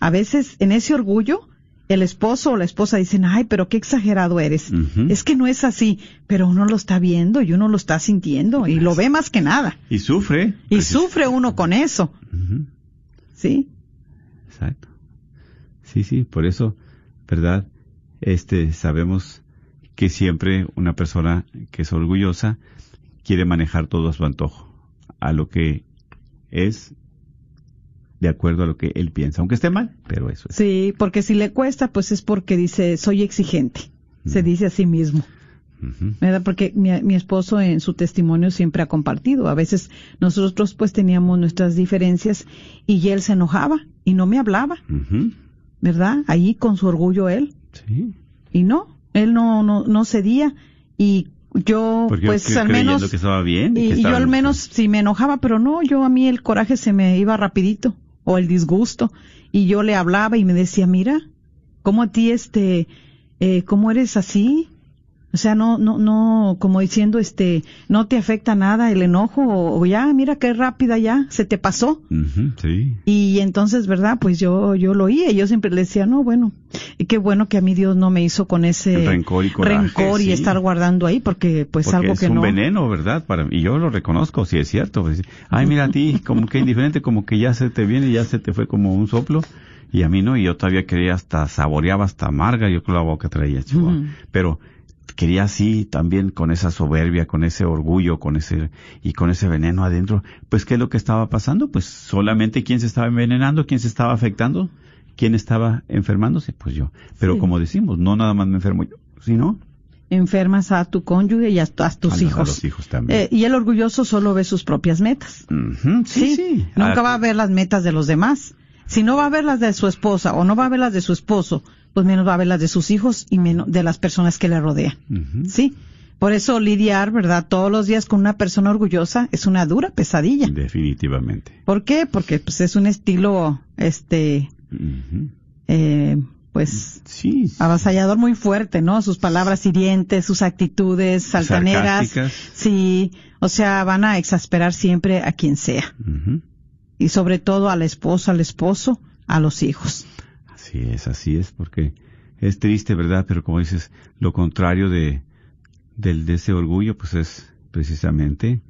a veces en ese orgullo el esposo o la esposa dicen, ay, pero qué exagerado eres. Es que no es así, pero uno lo está viendo y uno lo está sintiendo y lo ve más que nada. Y sufre. Y sufre uno con eso. Sí. Exacto. Sí, sí, por eso, ¿verdad? Este, sabemos que siempre una persona que es orgullosa quiere manejar todo a su antojo, a lo que es de acuerdo a lo que él piensa, aunque esté mal, pero eso es. Sí, porque si le cuesta, pues es porque dice, soy exigente, se dice a sí mismo. ¿Verdad? Porque mi, esposo en su testimonio siempre ha compartido. A veces nosotros pues teníamos nuestras diferencias y él se enojaba y no me hablaba, ¿verdad? Ahí con su orgullo él. Sí. Y no, él no, no, no cedía y yo pues al menos que estaba bien y, yo al menos sí me enojaba pero no yo a mí el coraje se me iba rapidito o el disgusto y yo le hablaba y me decía mira cómo a ti este eh, cómo eres así o sea, no, no, no, como diciendo, este, no te afecta nada el enojo o, ya, mira qué rápida ya, se te pasó. sí. Y entonces, ¿verdad? Pues yo, yo lo oía y yo siempre le decía, no, bueno, y qué bueno que a mí Dios no me hizo con ese rencor y, rencor y estar guardando ahí porque pues algo que no. Es un veneno, ¿verdad? Para, y yo lo reconozco, si es cierto. Pues, Ay, mira a ti, como que indiferente, como que ya se te viene, y ya se te fue como un soplo y a mí no, y yo todavía quería hasta, saboreaba hasta amarga, yo con la boca traía, Pero quería así también con esa soberbia, con ese orgullo, con ese y con ese veneno adentro. Pues qué es lo que estaba pasando? Pues solamente quién se estaba envenenando, quién se estaba afectando, quién estaba enfermándose, pues yo. Pero como decimos, no nada más me enfermo yo, sino enfermas a tu cónyuge y a, tus hijos. A los hijos también. Eh, y el orgulloso solo ve sus propias metas. sí, sí, Nunca va a ver las metas de los demás. Si no va a ver las de su esposa o no va a ver las de su esposo pues menos va a ver las de sus hijos y menos de las personas que le rodean. ¿Sí? Por eso lidiar, ¿verdad? Todos los días con una persona orgullosa es una dura pesadilla. Definitivamente. ¿Por qué? Porque pues es un estilo, este, eh, pues, sí, avasallador muy fuerte, ¿no? Sus palabras hirientes, sus actitudes altaneras. Sí, o sea, van a exasperar siempre a quien sea. Y sobre todo a la esposa, al esposo, a los hijos. Así es, así es, porque es triste, ¿verdad? Pero como dices, lo contrario de, del, de ese orgullo, pues es precisamente,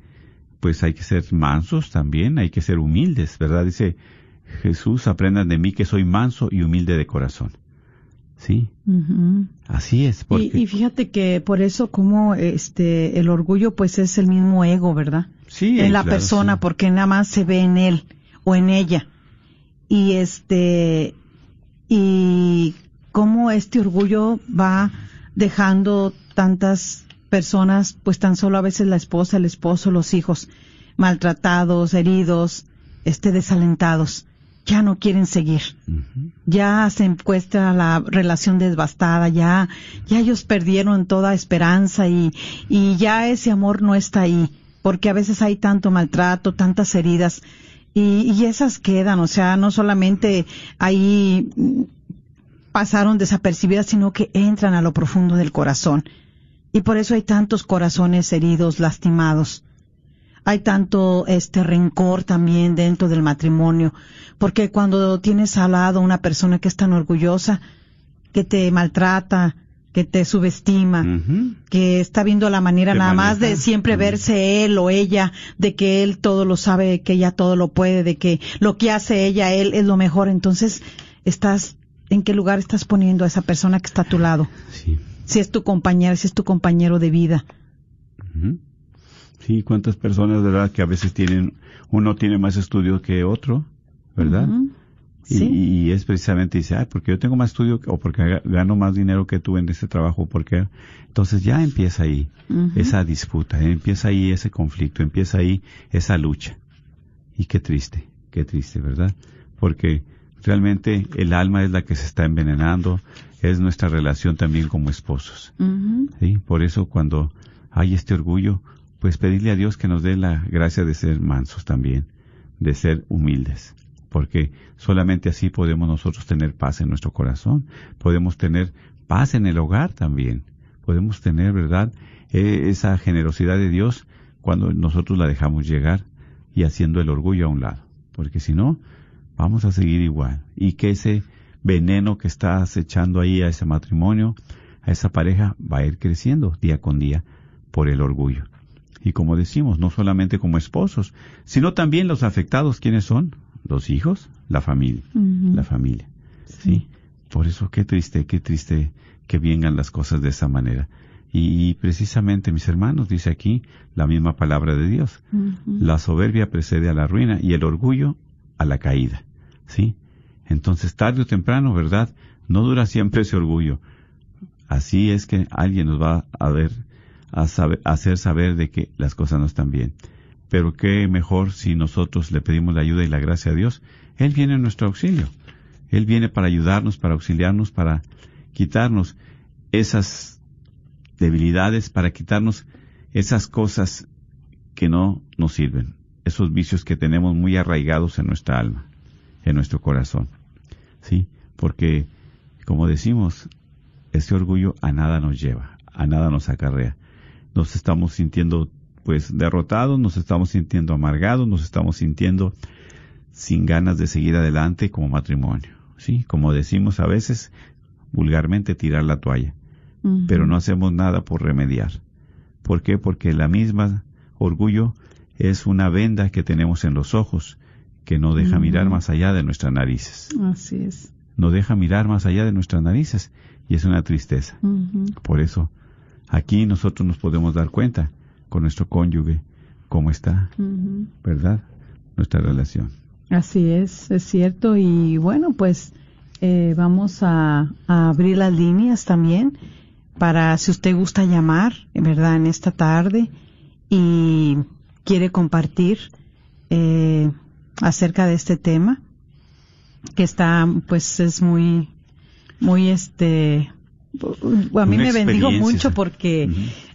pues hay que ser mansos también, hay que ser humildes, ¿verdad? Dice Jesús, aprendan de mí que soy manso y humilde de corazón. Sí, así es. Porque, Y, y fíjate que por eso como este el orgullo pues es el mismo ego, ¿verdad? sí, en la claro, persona sí. porque nada más se ve en él o en ella. Y este y cómo este orgullo va dejando tantas personas, pues tan solo a veces la esposa, el esposo, los hijos maltratados, heridos, este desalentados, ya no quieren seguir. Ya se encuentra la relación devastada, ya, ya ellos perdieron toda esperanza y, y ya ese amor no está ahí, porque a veces hay tanto maltrato, tantas heridas, y, y esas quedan, o sea, no solamente ahí pasaron desapercibidas, sino que entran a lo profundo del corazón. Y por eso hay tantos corazones heridos, lastimados. Hay tanto este rencor también dentro del matrimonio, porque cuando tienes al lado una persona que es tan orgullosa, que te maltrata, que te subestima, que está viendo la manera nada más de siempre verse él o ella, de que él todo lo sabe, que ella todo lo puede, de que lo que hace ella, él es lo mejor. Entonces, estás, ¿en qué lugar estás poniendo a esa persona que está a tu lado? Sí. Si es tu compañera, si es tu compañero de vida. Ujú. Sí, cuántas personas, ¿verdad? Que a veces tienen, uno tiene más estudio que otro, ¿verdad? Y, es precisamente, dice, ay, porque yo tengo más estudio o porque ga- gano más dinero que tú en ese trabajo, porque entonces ya empieza ahí esa disputa, eh, empieza ahí ese conflicto, empieza ahí esa lucha. Y qué triste, qué triste, ¿verdad? Porque realmente el alma es la que se está envenenando, es nuestra relación también como esposos. Ujú. ¿sí? Por eso cuando hay este orgullo, pues pedirle a Dios que nos dé la gracia de ser mansos también, de ser humildes, porque solamente así podemos nosotros tener paz en nuestro corazón, podemos tener paz en el hogar también, podemos tener, ¿verdad?, Eh, esa generosidad de Dios cuando nosotros la dejamos llegar y haciendo el orgullo a un lado, porque si no, vamos a seguir igual, y que ese veneno que está acechando ahí a ese matrimonio, a esa pareja, va a ir creciendo día con día por el orgullo. Y como decimos, no solamente como esposos, sino también los afectados, ¿quiénes son? Los hijos, la familia, la familia. ¿sí? Por eso qué triste, qué triste que vengan las cosas de esa manera. Y, precisamente, mis hermanos, dice aquí la misma palabra de Dios. La soberbia precede a la ruina y el orgullo a la caída. ¿Sí? Entonces, tarde o temprano, ¿verdad? No dura siempre ese orgullo. Así es que alguien nos va a ver, a, saber, a hacer saber de que las cosas no están bien. Pero qué mejor si nosotros le pedimos la ayuda y la gracia a Dios. Él viene en nuestro auxilio. Él viene para ayudarnos, para auxiliarnos, para quitarnos esas debilidades, para quitarnos esas cosas que no nos sirven, esos vicios que tenemos muy arraigados en nuestra alma, en nuestro corazón. ¿Sí? Porque, como decimos, ese orgullo a nada nos lleva, a nada nos acarrea. Nos estamos sintiendo pues derrotados, nos estamos sintiendo amargados, nos estamos sintiendo sin ganas de seguir adelante como matrimonio. ¿Sí? Como decimos a veces, vulgarmente tirar la toalla pero no hacemos nada por remediar. ¿Por qué? Porque la misma orgullo es una venda que tenemos en los ojos que no deja mirar más allá de nuestras narices. Así es. No deja mirar más allá de nuestras narices y es una tristeza. Por eso, aquí nosotros nos podemos dar cuenta con nuestro cónyuge cómo está. ¿verdad? Nuestra relación. Así es, es cierto. Y bueno, pues eh, vamos a, a abrir las líneas también para si usted gusta llamar, ¿verdad? En esta tarde y quiere compartir eh, acerca de este tema que está, pues es muy, muy este, a mí Una me bendijo mucho porque.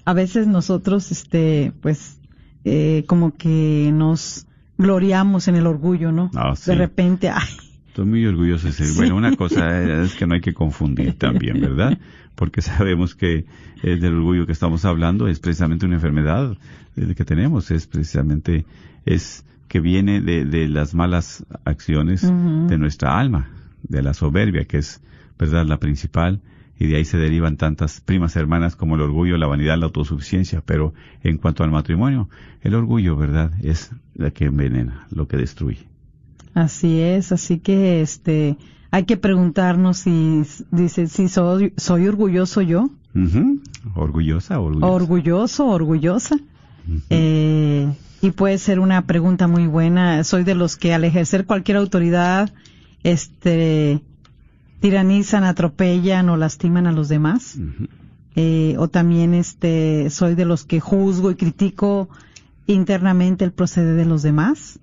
A veces nosotros, este, pues, eh, como que nos gloriamos en el orgullo, ¿no? Ah, sí. De repente, ay, Estoy muy orgulloso de ser. Sí. Bueno, una cosa es que no hay que confundir también, ¿verdad? Porque sabemos que el del orgullo que estamos hablando es precisamente una enfermedad eh, que tenemos, es precisamente, es que viene de, de las malas acciones de nuestra alma, de la soberbia, que es, ¿verdad?, la principal, y de ahí se derivan tantas primas hermanas como el orgullo, la vanidad, la autosuficiencia. Pero en cuanto al matrimonio, el orgullo, ¿verdad?, es la que envenena, lo que destruye. Así es, así que este hay que preguntarnos si dice si soy soy orgulloso yo. Ujú. Orgullosa, orgullosa. Orgulloso, orgullosa. Eh, y puede ser una pregunta muy buena. Soy de los que al ejercer cualquier autoridad, este, tiranizan, atropellan o lastiman a los demás. Eh, o también este, soy de los que juzgo y critico internamente el proceder de los demás.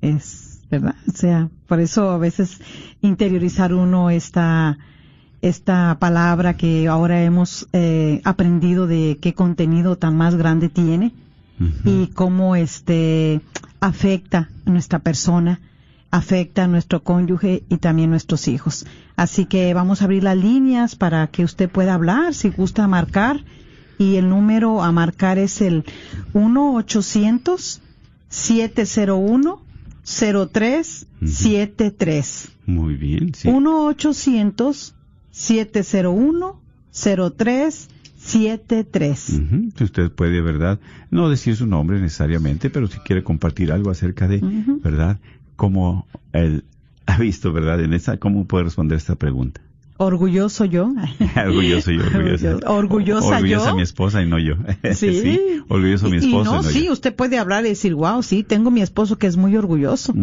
Es verdad. O sea, por eso a veces interiorizar uno esta, esta palabra que ahora hemos eh, aprendido de qué contenido tan más grande tiene y cómo este afecta a nuestra persona, afecta a nuestro cónyuge y también nuestros hijos. Así que vamos a abrir las líneas para que usted pueda hablar, si gusta marcar, y el número a marcar es el 1-800-701-0373. Muy bien, sí. 1-800-701-0373. Ujú. Si Usted puede, ¿verdad? No decir su nombre necesariamente, pero si quiere compartir algo acerca de. ¿verdad? Cómo él ha visto, ¿verdad? En esa, cómo puede responder esta pregunta. Orgulloso yo. orgulloso yo, orgullosa. Orgullosa Orgullosa yo. mi esposa y no yo. Sí. Orgulloso mi Y- esposo Y y no, no, sí, yo. usted puede hablar y decir, wow, sí, tengo mi esposo que es muy orgulloso.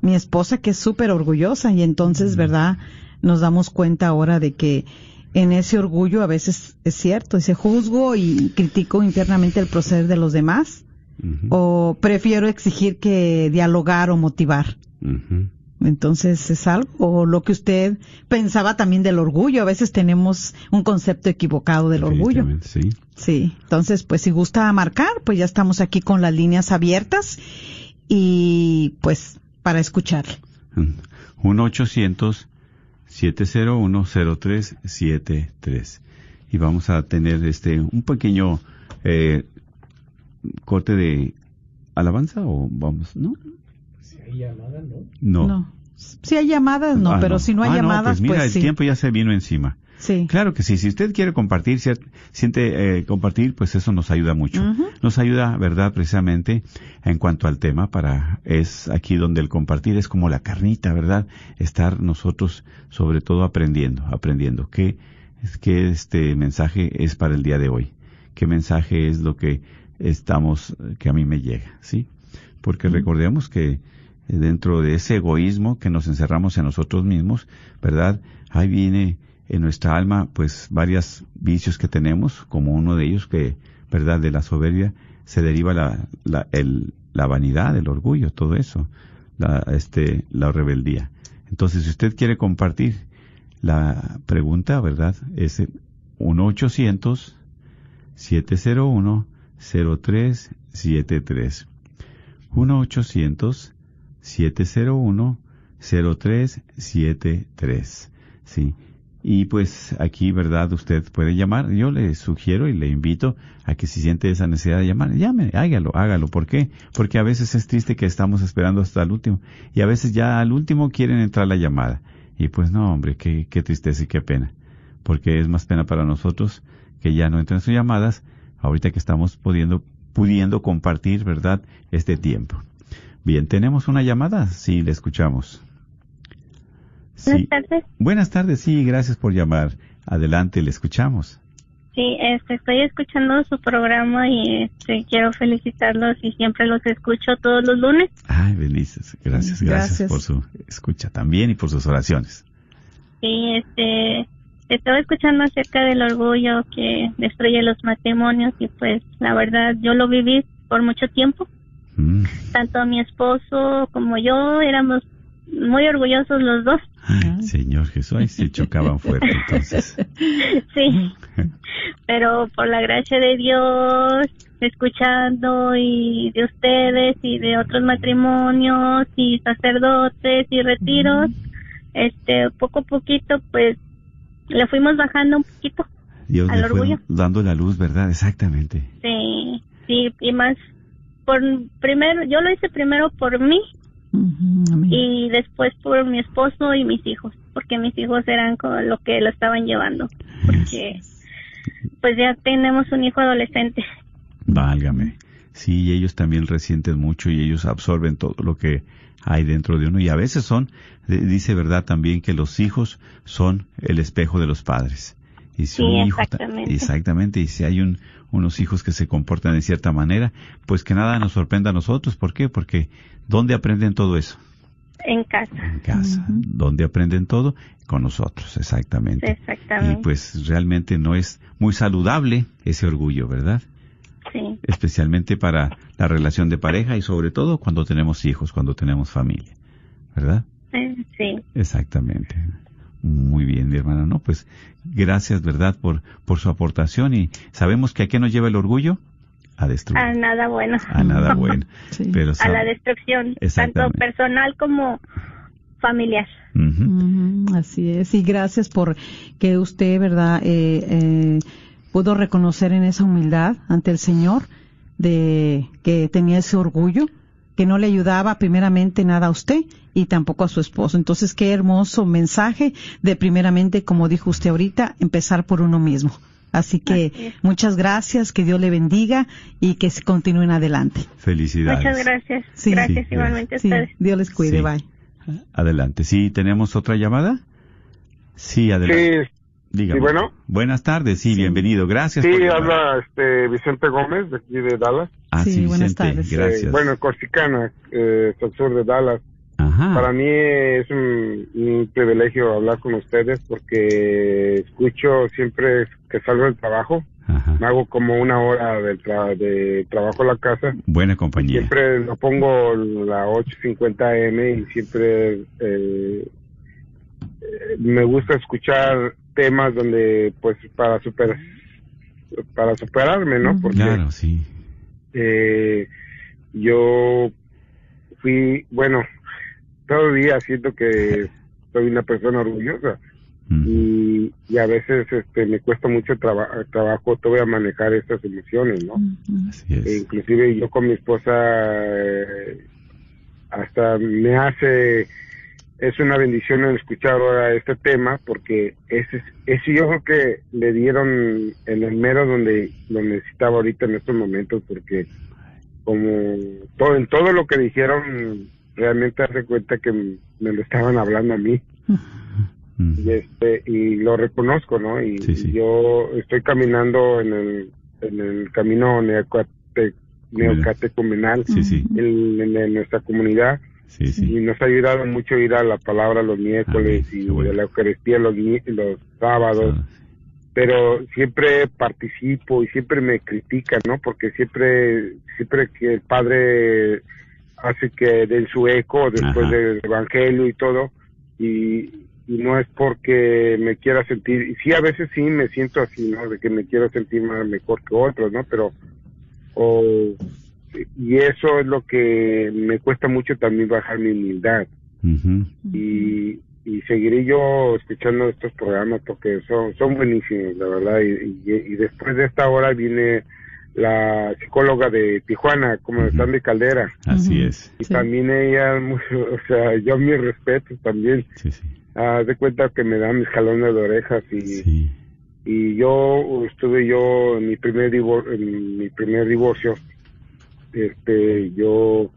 Mi esposa que es súper orgullosa. Y entonces, ¿verdad? Nos damos cuenta ahora de que en ese orgullo a veces es cierto. Dice, juzgo y critico internamente el proceder de los demás. O prefiero exigir que dialogar o motivar. Entonces es algo, o lo que usted pensaba también del orgullo. A veces tenemos un concepto equivocado del orgullo. Sí. Sí, entonces pues si gusta marcar, pues ya estamos aquí con las líneas abiertas y pues para escucharle. 1-800-701-0373. Y vamos a tener este un pequeño eh, corte de alabanza o vamos, ¿no? No. No. Si hay llamadas, no, Ah, pero si no hay Ah, llamadas, pues mira, pues el sí. tiempo ya se vino encima. Sí. Claro que sí, si usted quiere compartir, si siente eh, compartir, pues eso nos ayuda mucho. Nos ayuda, ¿verdad? Precisamente en cuanto al tema, para, es aquí donde el compartir es como la carnita, ¿verdad? Estar nosotros sobre todo aprendiendo, aprendiendo. ¿Qué, qué este mensaje es para el día de hoy? ¿Qué mensaje es lo que estamos, eh, que a mí me llega, ¿sí? Porque recordemos que eh, dentro de ese egoísmo que nos encerramos en nosotros mismos, ¿verdad? Ahí viene en nuestra alma, pues, varios vicios que tenemos, como uno de ellos que, ¿verdad? De la soberbia se deriva la, la, el, la vanidad, el orgullo, todo eso, la, este, la rebeldía. Entonces, si usted quiere compartir la pregunta, ¿verdad? Es 1 800 701 0373. 1-800-701-0373. Sí. Y pues aquí, ¿verdad? Usted puede llamar. Yo le sugiero y le invito a que si siente esa necesidad de llamar, llame, hágalo, hágalo. ¿Por qué? Porque a veces es triste que estamos esperando hasta el último. Y a veces ya al último quieren entrar la llamada. Y pues no, hombre, qué, tristeza y qué pena. Porque es más pena para nosotros que ya no entran sus llamadas ahorita que estamos pudiendo, pudiendo compartir, ¿verdad? Este tiempo. Bien, tenemos una llamada. Sí, le escuchamos. Sí. Buenas tardes. Buenas tardes, sí, gracias por llamar. Adelante, le escuchamos. Sí, este, estoy escuchando su programa y este, quiero felicitarlos y siempre los escucho todos los lunes. Ay, Belices, gracias, gracias, Gracias. por su escucha también y por sus oraciones. Sí, este, estaba escuchando acerca del orgullo que destruye los matrimonios y pues la verdad yo lo viví por mucho tiempo. Mm. Tanto mi esposo como yo éramos muy orgullosos los dos. Ay, Señor Jesús, se chocaban fuerte entonces. Sí, pero por la gracia de Dios, escuchando y de ustedes y de otros matrimonios y sacerdotes y retiros, este, poco a poquito, pues, le fuimos bajando un poquito. Dios Al le fue orgullo. dando la luz, ¿verdad? Exactamente. Sí, sí, y más, por primero, yo lo hice primero por mí y después por mi esposo y mis hijos, porque mis hijos eran con lo que lo estaban llevando, porque pues ya tenemos un hijo adolescente. Válgame. Sí, ellos también resienten mucho y ellos absorben todo lo que hay dentro de uno y a veces son, dice verdad también que los hijos son el espejo de los padres. Y si Sí, un hijo, ta- exactamente. exactamente, y si hay un, unos hijos que se comportan de cierta manera, pues que nada nos sorprenda a nosotros. ¿Por qué? Porque ¿dónde aprenden todo eso? En casa. En casa. ¿Dónde aprenden todo? Con nosotros, exactamente. Exactamente. Y pues realmente no es muy saludable ese orgullo, ¿verdad? Especialmente para la relación de pareja y sobre todo cuando tenemos hijos, cuando tenemos familia, ¿verdad? Eh, Sí. Exactamente. Muy bien, mi hermana. No, pues gracias, ¿verdad? Por, por su aportación y sabemos que a qué nos lleva el orgullo? A destruir. A nada bueno. A nada bueno. Sí. Pero A la destrucción, tanto personal como familiar. Así es, y gracias por que usted, ¿verdad?, eh, eh, pudo reconocer en esa humildad ante el Señor de que tenía ese orgullo, que no le ayudaba primeramente nada a usted y tampoco a su esposo. Entonces, qué hermoso mensaje de primeramente, como dijo usted ahorita, empezar por uno mismo. Así que Así muchas gracias, que Dios le bendiga y que se continúen adelante. Felicidades. Muchas gracias. Sí. gracias Sí, igualmente a ustedes. Dios les cuide, Sí. bye. Adelante. Sí, ¿tenemos otra llamada? Sí, adelante. Sí, Dígame. sí, bueno. Buenas tardes, sí, bienvenido. Gracias. sí, por habla este Vicente Gómez de aquí de Dallas. Ah, sí, Sí, buenas tardes. Gracias. Eh, bueno, Corsicana, eh, sur de Dallas. Ajá. Para mí es un, un privilegio hablar con ustedes porque escucho siempre que salgo del trabajo. Ajá. Me hago como una hora tra- de trabajo a la casa. Buena compañía. Siempre lo pongo la 8.50 AM y siempre eh, eh, me gusta escuchar temas donde pues para super para superarme, ¿no? Porque Claro, sí. eh, yo fui, bueno, todavía siento que soy una persona orgullosa y, y a veces este me cuesta mucho traba- trabajo todavía manejar estas emociones, ¿no? Así E inclusive yo con mi esposa eh, hasta me hace es una bendición el escuchar ahora este tema porque ese ese yo creo que le dieron en el mero donde lo necesitaba ahorita en estos momentos porque como todo en todo lo que dijeron realmente hace cuenta que me lo estaban hablando a mí. Y este y lo reconozco no y, Sí, sí. y yo estoy caminando en el en el camino neocate, neocatecumenal. Sí, en nuestra comunidad Sí, sí. y nos ha ayudado mucho ir a la palabra los miércoles Amén, y bueno. de la Eucaristía los, los sábados Ah, pero siempre participo y siempre me critican, ¿no? Porque siempre, siempre que el padre hace que den su eco después Ajá. del evangelio y todo, y, y no es porque me quiera sentir, y sí, a veces sí me siento así, ¿no? De que me quiero sentir más mejor que otros, ¿no? Pero, o, y eso es lo que me cuesta mucho también bajar mi humildad y, y seguiré yo escuchando estos programas porque son, son buenísimos, la verdad. Y, y, y después de esta hora viene la psicóloga de Tijuana, como Ujú. Sandy Caldera. Así es. Y Sí. también ella, mucho, o sea, yo mis respetos también. Sí, sí. Haz de cuenta que me dan mis jalones de orejas y, Sí. y yo estuve yo en mi primer divor en mi primer divorcio este yo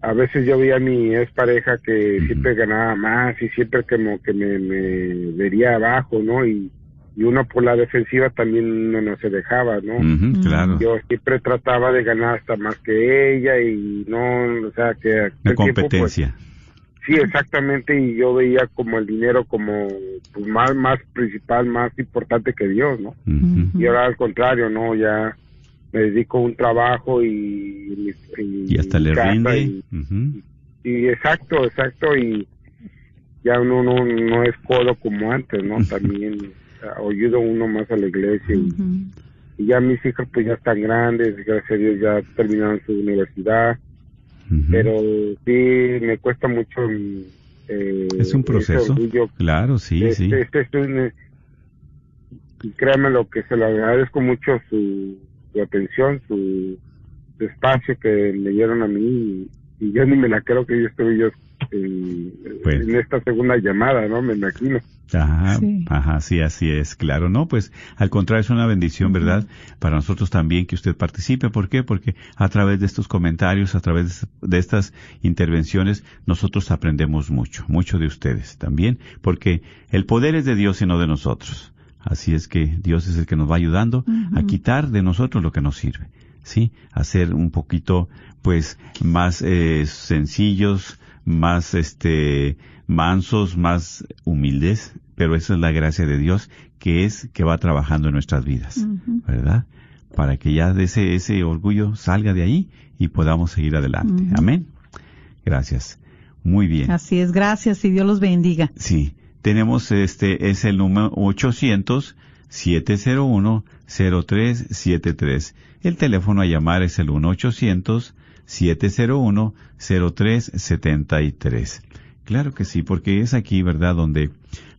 a veces yo veía a mi ex pareja que siempre ganaba más y siempre como que me, me vería abajo no y, y uno por la defensiva también uno no se dejaba no Claro. yo siempre trataba de ganar hasta más que ella y no o sea que La tiempo, pues, competencia. Sí, exactamente, y yo veía como el dinero como pues, más más principal, más importante que Dios, ¿no? Y ahora al contrario, ¿no? Ya me dedico a un trabajo y... Y, Y hasta le rinde. Y, exacto, exacto, y ya uno no, no es codo como antes, ¿no? También ayudo uno más a la iglesia y, ya mis hijos pues ya están grandes, gracias a Dios ya terminaron su universidad, pero sí me cuesta mucho eh, Es un proceso. orgullo. Claro, sí, Este- sí. este es un- y créame lo que se lo agradezco mucho su, su atención su, su espacio que me dieron a mí y, y yo ni me la creo que yo estoy yo en, Bueno. en esta segunda llamada no me imagino Ajá, Sí. ajá, sí, así es, claro, ¿no? Pues al contrario, es una bendición, ¿verdad? Para nosotros también que usted participe. ¿Por qué? Porque a través de estos comentarios, a través de estas intervenciones, nosotros aprendemos mucho, mucho de ustedes también, porque el poder es de Dios y no de nosotros. Así es que Dios es el que nos va ayudando a quitar de nosotros lo que nos sirve, ¿sí? A ser un poquito, pues, más eh, sencillos, más, este, mansos, más humildes, pero esa es la gracia de Dios que es que va trabajando en nuestras vidas, ¿verdad? Para que ya de ese, ese orgullo salga de ahí y podamos seguir adelante. Amén. Gracias. Muy bien. Así es, gracias y Dios los bendiga. Sí, tenemos este, es el número 800-701-0373. El teléfono a llamar es el 1-800-701-0373. Claro que sí, porque es aquí, ¿verdad?, donde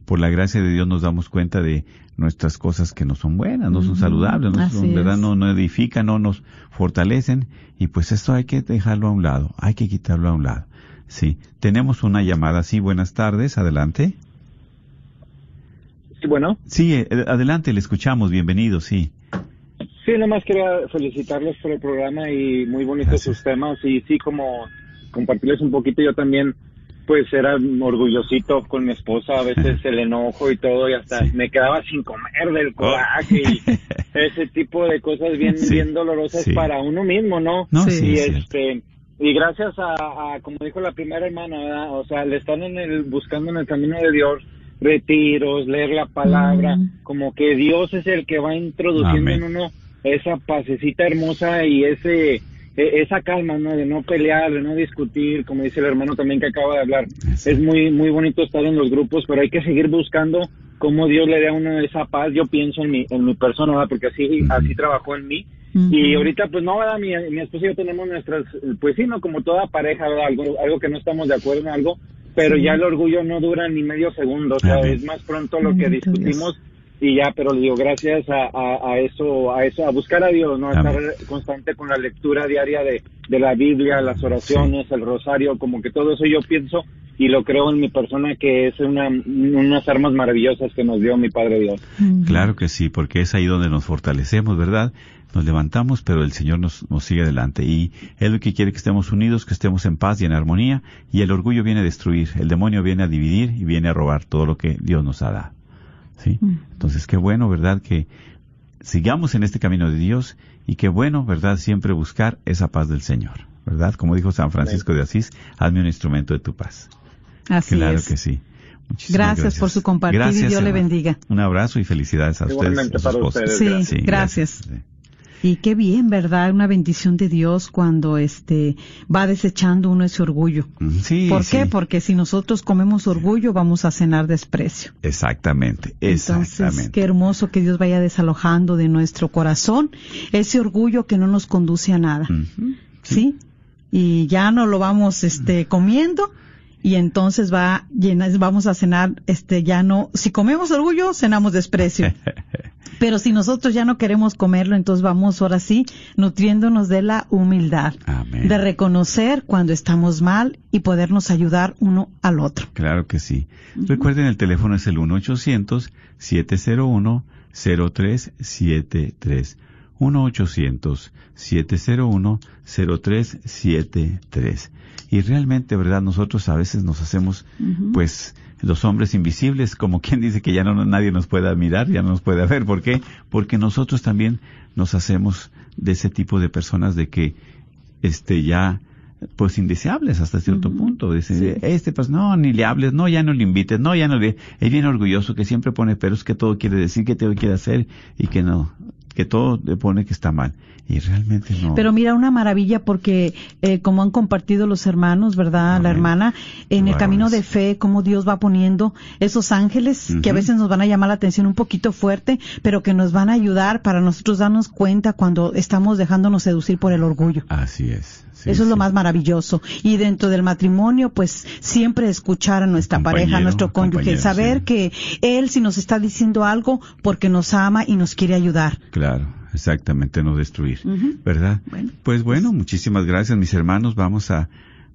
por la gracia de Dios nos damos cuenta de nuestras cosas que no son buenas, no son saludables, no son, ¿verdad? No, no edifican, no nos fortalecen, y pues esto hay que dejarlo a un lado, hay que quitarlo a un lado. Sí, tenemos una llamada, sí, buenas tardes, adelante. Sí, bueno. Sí, eh, adelante, le escuchamos, bienvenido, sí. Sí, nada más quería felicitarlos por el programa y muy bonitos Gracias. sus temas y sí, como compartirles un poquito, yo también pues era orgullosito con mi esposa, a veces el enojo y todo y hasta Sí. me quedaba sin comer del coraje y ese tipo de cosas bien Sí, bien dolorosas sí. para uno mismo, ¿no? No, y este y gracias a, a, como dijo la primera hermana ¿verdad? o sea le están en el buscando en el camino de Dios retiros leer la palabra Mm. como que Dios es el que va introduciendo Amén. en uno esa pasecita hermosa y ese e- esa calma no de no pelear de no discutir como dice el hermano también que acaba de hablar Sí. es muy muy bonito estar en los grupos pero hay que seguir buscando cómo Dios le da a uno esa paz yo pienso en mi en mi persona ¿verdad? porque así así trabajó en mí y ahorita, pues no, ¿verdad? Mi, mi esposa y yo tenemos nuestras, pues sí, no, como toda pareja, ¿verdad? Algo, algo que no estamos de acuerdo en algo, pero ya el orgullo no dura ni medio segundo, o sea, es más pronto lo que discutimos y ya, pero le digo, gracias a, a, a eso, a eso, a buscar a Dios, ¿no? A estar constante con la lectura diaria de, de la Biblia, las oraciones, el rosario, como que todo eso yo pienso y lo creo en mi persona que es una, unas armas maravillosas que nos dio mi Padre Dios. Claro que sí, porque es ahí donde nos fortalecemos, ¿verdad? Nos levantamos, pero el Señor nos, nos sigue adelante. Y Él lo que quiere que estemos unidos, que estemos en paz y en armonía. Y el orgullo viene a destruir, el demonio viene a dividir y viene a robar todo lo que Dios nos ha dado. ¿Sí? Mm. Entonces, qué bueno, ¿verdad? Que sigamos en este camino de Dios y qué bueno, ¿verdad? Siempre buscar esa paz del Señor, ¿verdad? Como dijo San Francisco de Asís, hazme un instrumento de tu paz. Así claro es. que sí. Muchísimas Gracias por su compartir y Gracias, Dios le bendiga. Un abrazo y felicidades a ustedes. Igualmente a sus para ustedes, Sí, gracias. gracias. Y qué bien, ¿verdad? Una bendición de Dios cuando este va desechando uno ese orgullo. Sí, ¿Por sí. qué? Porque si nosotros comemos orgullo, vamos a cenar desprecio. Exactamente, Entonces, exactamente. qué hermoso que Dios vaya desalojando de nuestro corazón ese orgullo que no nos conduce a nada. Ujú, ¿Sí? Y ya no lo vamos este comiendo y entonces va llena- vamos a cenar este ya no si comemos orgullo cenamos desprecio. Pero si nosotros ya no queremos comerlo, entonces vamos ahora sí nutriéndonos de la humildad, Amén. de reconocer cuando estamos mal y podernos ayudar uno al otro. Claro que sí. Recuerden, el teléfono es el 1-800-701-0373. 1-800-701-0373. Y realmente, ¿verdad? Nosotros a veces nos hacemos, pues, los hombres invisibles, como quien dice que ya no nadie nos puede mirar, ya no nos puede ver. ¿Por qué? Porque nosotros también nos hacemos de ese tipo de personas de que, este, ya, pues indeseables hasta cierto punto. Dice, este pues no, ni le hables, no, ya no le invites, no, ya no le... Es bien orgulloso que siempre pone peros que todo quiere decir, que todo quiere hacer y que no, que todo le pone que está mal. Y realmente no. Pero mira, una maravilla porque eh, como han compartido los hermanos, ¿verdad? La hermana, en el camino de fe, cómo Dios va poniendo esos ángeles que a veces nos van a llamar la atención un poquito fuerte, pero que nos van a ayudar para nosotros darnos cuenta cuando estamos dejándonos seducir por el orgullo. Así es. Sí, Eso es lo más maravilloso. Y dentro del matrimonio, pues siempre escuchar a nuestra Compañero, pareja, a nuestro cónyuge, saber sí. que él si nos está diciendo algo porque nos ama y nos quiere ayudar. Claro, exactamente, no destruir. ¿Verdad? Bueno, pues bueno, muchísimas gracias mis hermanos. Vamos a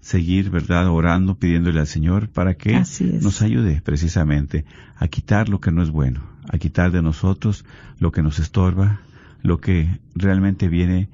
seguir, ¿verdad?, orando, pidiéndole al Señor para que nos ayude precisamente a quitar lo que no es bueno, a quitar de nosotros lo que nos estorba, lo que realmente viene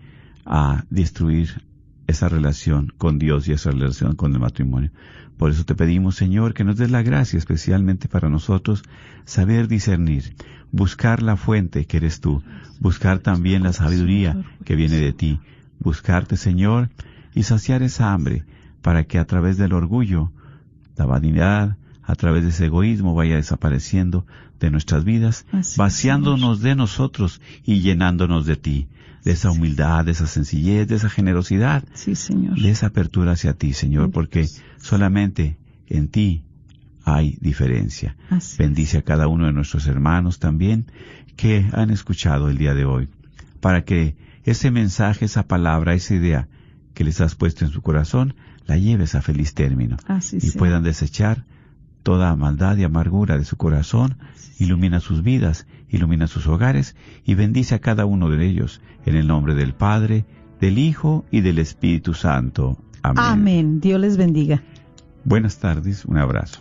a destruir esa relación con Dios y esa relación con el matrimonio. Por eso te pedimos, Señor, que nos des la gracia especialmente para nosotros saber discernir, buscar la fuente que eres tú, buscar también la sabiduría que viene de ti, buscarte, Señor, y saciar esa hambre para que a través del orgullo, la vanidad, a través de ese egoísmo vaya desapareciendo de nuestras vidas, Así es, vaciándonos de nosotros y llenándonos de ti, de esa humildad, de esa sencillez, de esa generosidad, Sí, Señor. de esa apertura hacia ti, Señor, porque solamente en ti hay diferencia. Así Bendice a cada uno de nuestros hermanos también que han escuchado el día de hoy, para que ese mensaje, esa palabra, esa idea que les has puesto en su corazón, la lleves a feliz término Así y sea. puedan desechar toda maldad y amargura de su corazón, ilumina sus vidas, ilumina sus hogares y bendice a cada uno de ellos en el nombre del Padre, del Hijo y del Espíritu Santo. Amén. Amén. Dios les bendiga. Buenas tardes, un abrazo.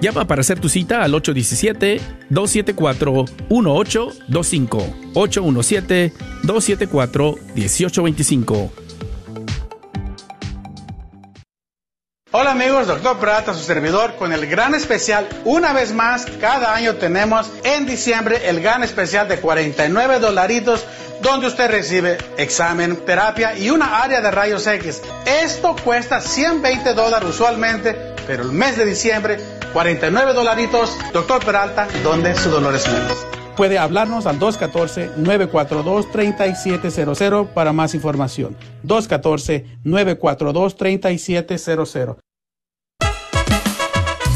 Llama para hacer tu cita al 817-274-1825. 817-274-1825. Hola amigos, doctor Prata, su servidor, con el gran especial. Una vez más, cada año tenemos en diciembre el gran especial de 49 dolaritos, donde usted recibe examen, terapia y una área de rayos X. Esto cuesta 120 dólares usualmente, pero el mes de diciembre, 49 dolaritos. Doctor Peralta, donde su dolor es menos. Puede hablarnos al 214-942-3700 para más información. 214-942-3700.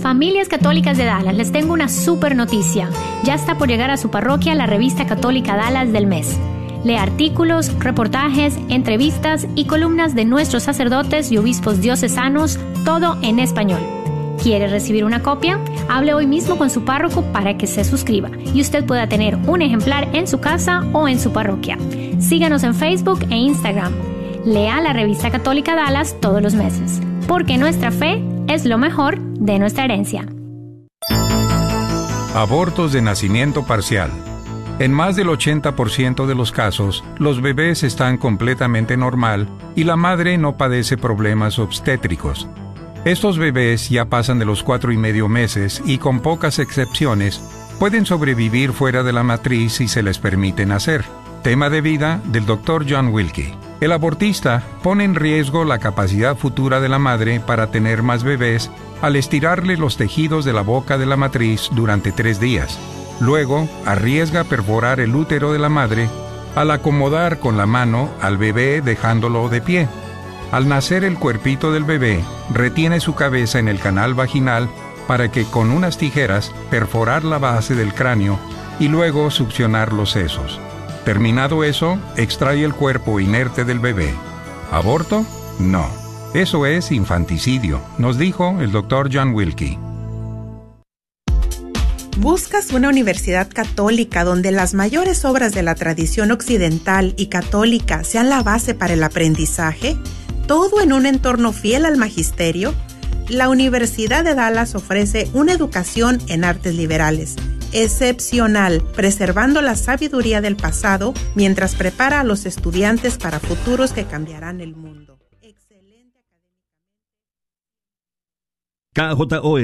Familias Católicas de Dallas, les tengo una super noticia. Ya está por llegar a su parroquia la revista católica Dallas del mes. Lee artículos, reportajes, entrevistas y columnas de nuestros sacerdotes y obispos diocesanos, todo en español. ¿Quiere recibir una copia? Hable hoy mismo con su párroco para que se suscriba y usted pueda tener un ejemplar en su casa o en su parroquia. Síganos en Facebook e Instagram. Lea la revista católica Dallas todos los meses, porque nuestra fe es lo mejor de nuestra herencia. Abortos de nacimiento parcial. En más del 80% de los casos, los bebés están completamente normal y la madre no padece problemas obstétricos. Estos bebés ya pasan de los cuatro y medio meses y con pocas excepciones pueden sobrevivir fuera de la matriz si se les permite nacer. Tema de vida del Dr. John Wilkie. El abortista pone en riesgo la capacidad futura de la madre para tener más bebés al estirarle los tejidos de la boca de la matriz durante tres días. Luego, arriesga perforar el útero de la madre al acomodar con la mano al bebé dejándolo de pie. Al nacer el cuerpito del bebé retiene su cabeza en el canal vaginal para que con unas tijeras perforar la base del cráneo y luego succionar los sesos. Terminado eso, extrae el cuerpo inerte del bebé. ¿Aborto? No. Eso es infanticidio, nos dijo el doctor John Wilkie. ¿Buscas una universidad católica donde las mayores obras de la tradición occidental y católica sean la base para el aprendizaje? ¿Todo en un entorno fiel al magisterio? La Universidad de Dallas ofrece una educación en artes liberales excepcional, preservando la sabiduría del pasado mientras prepara a los estudiantes para futuros que cambiarán el mundo. KJOR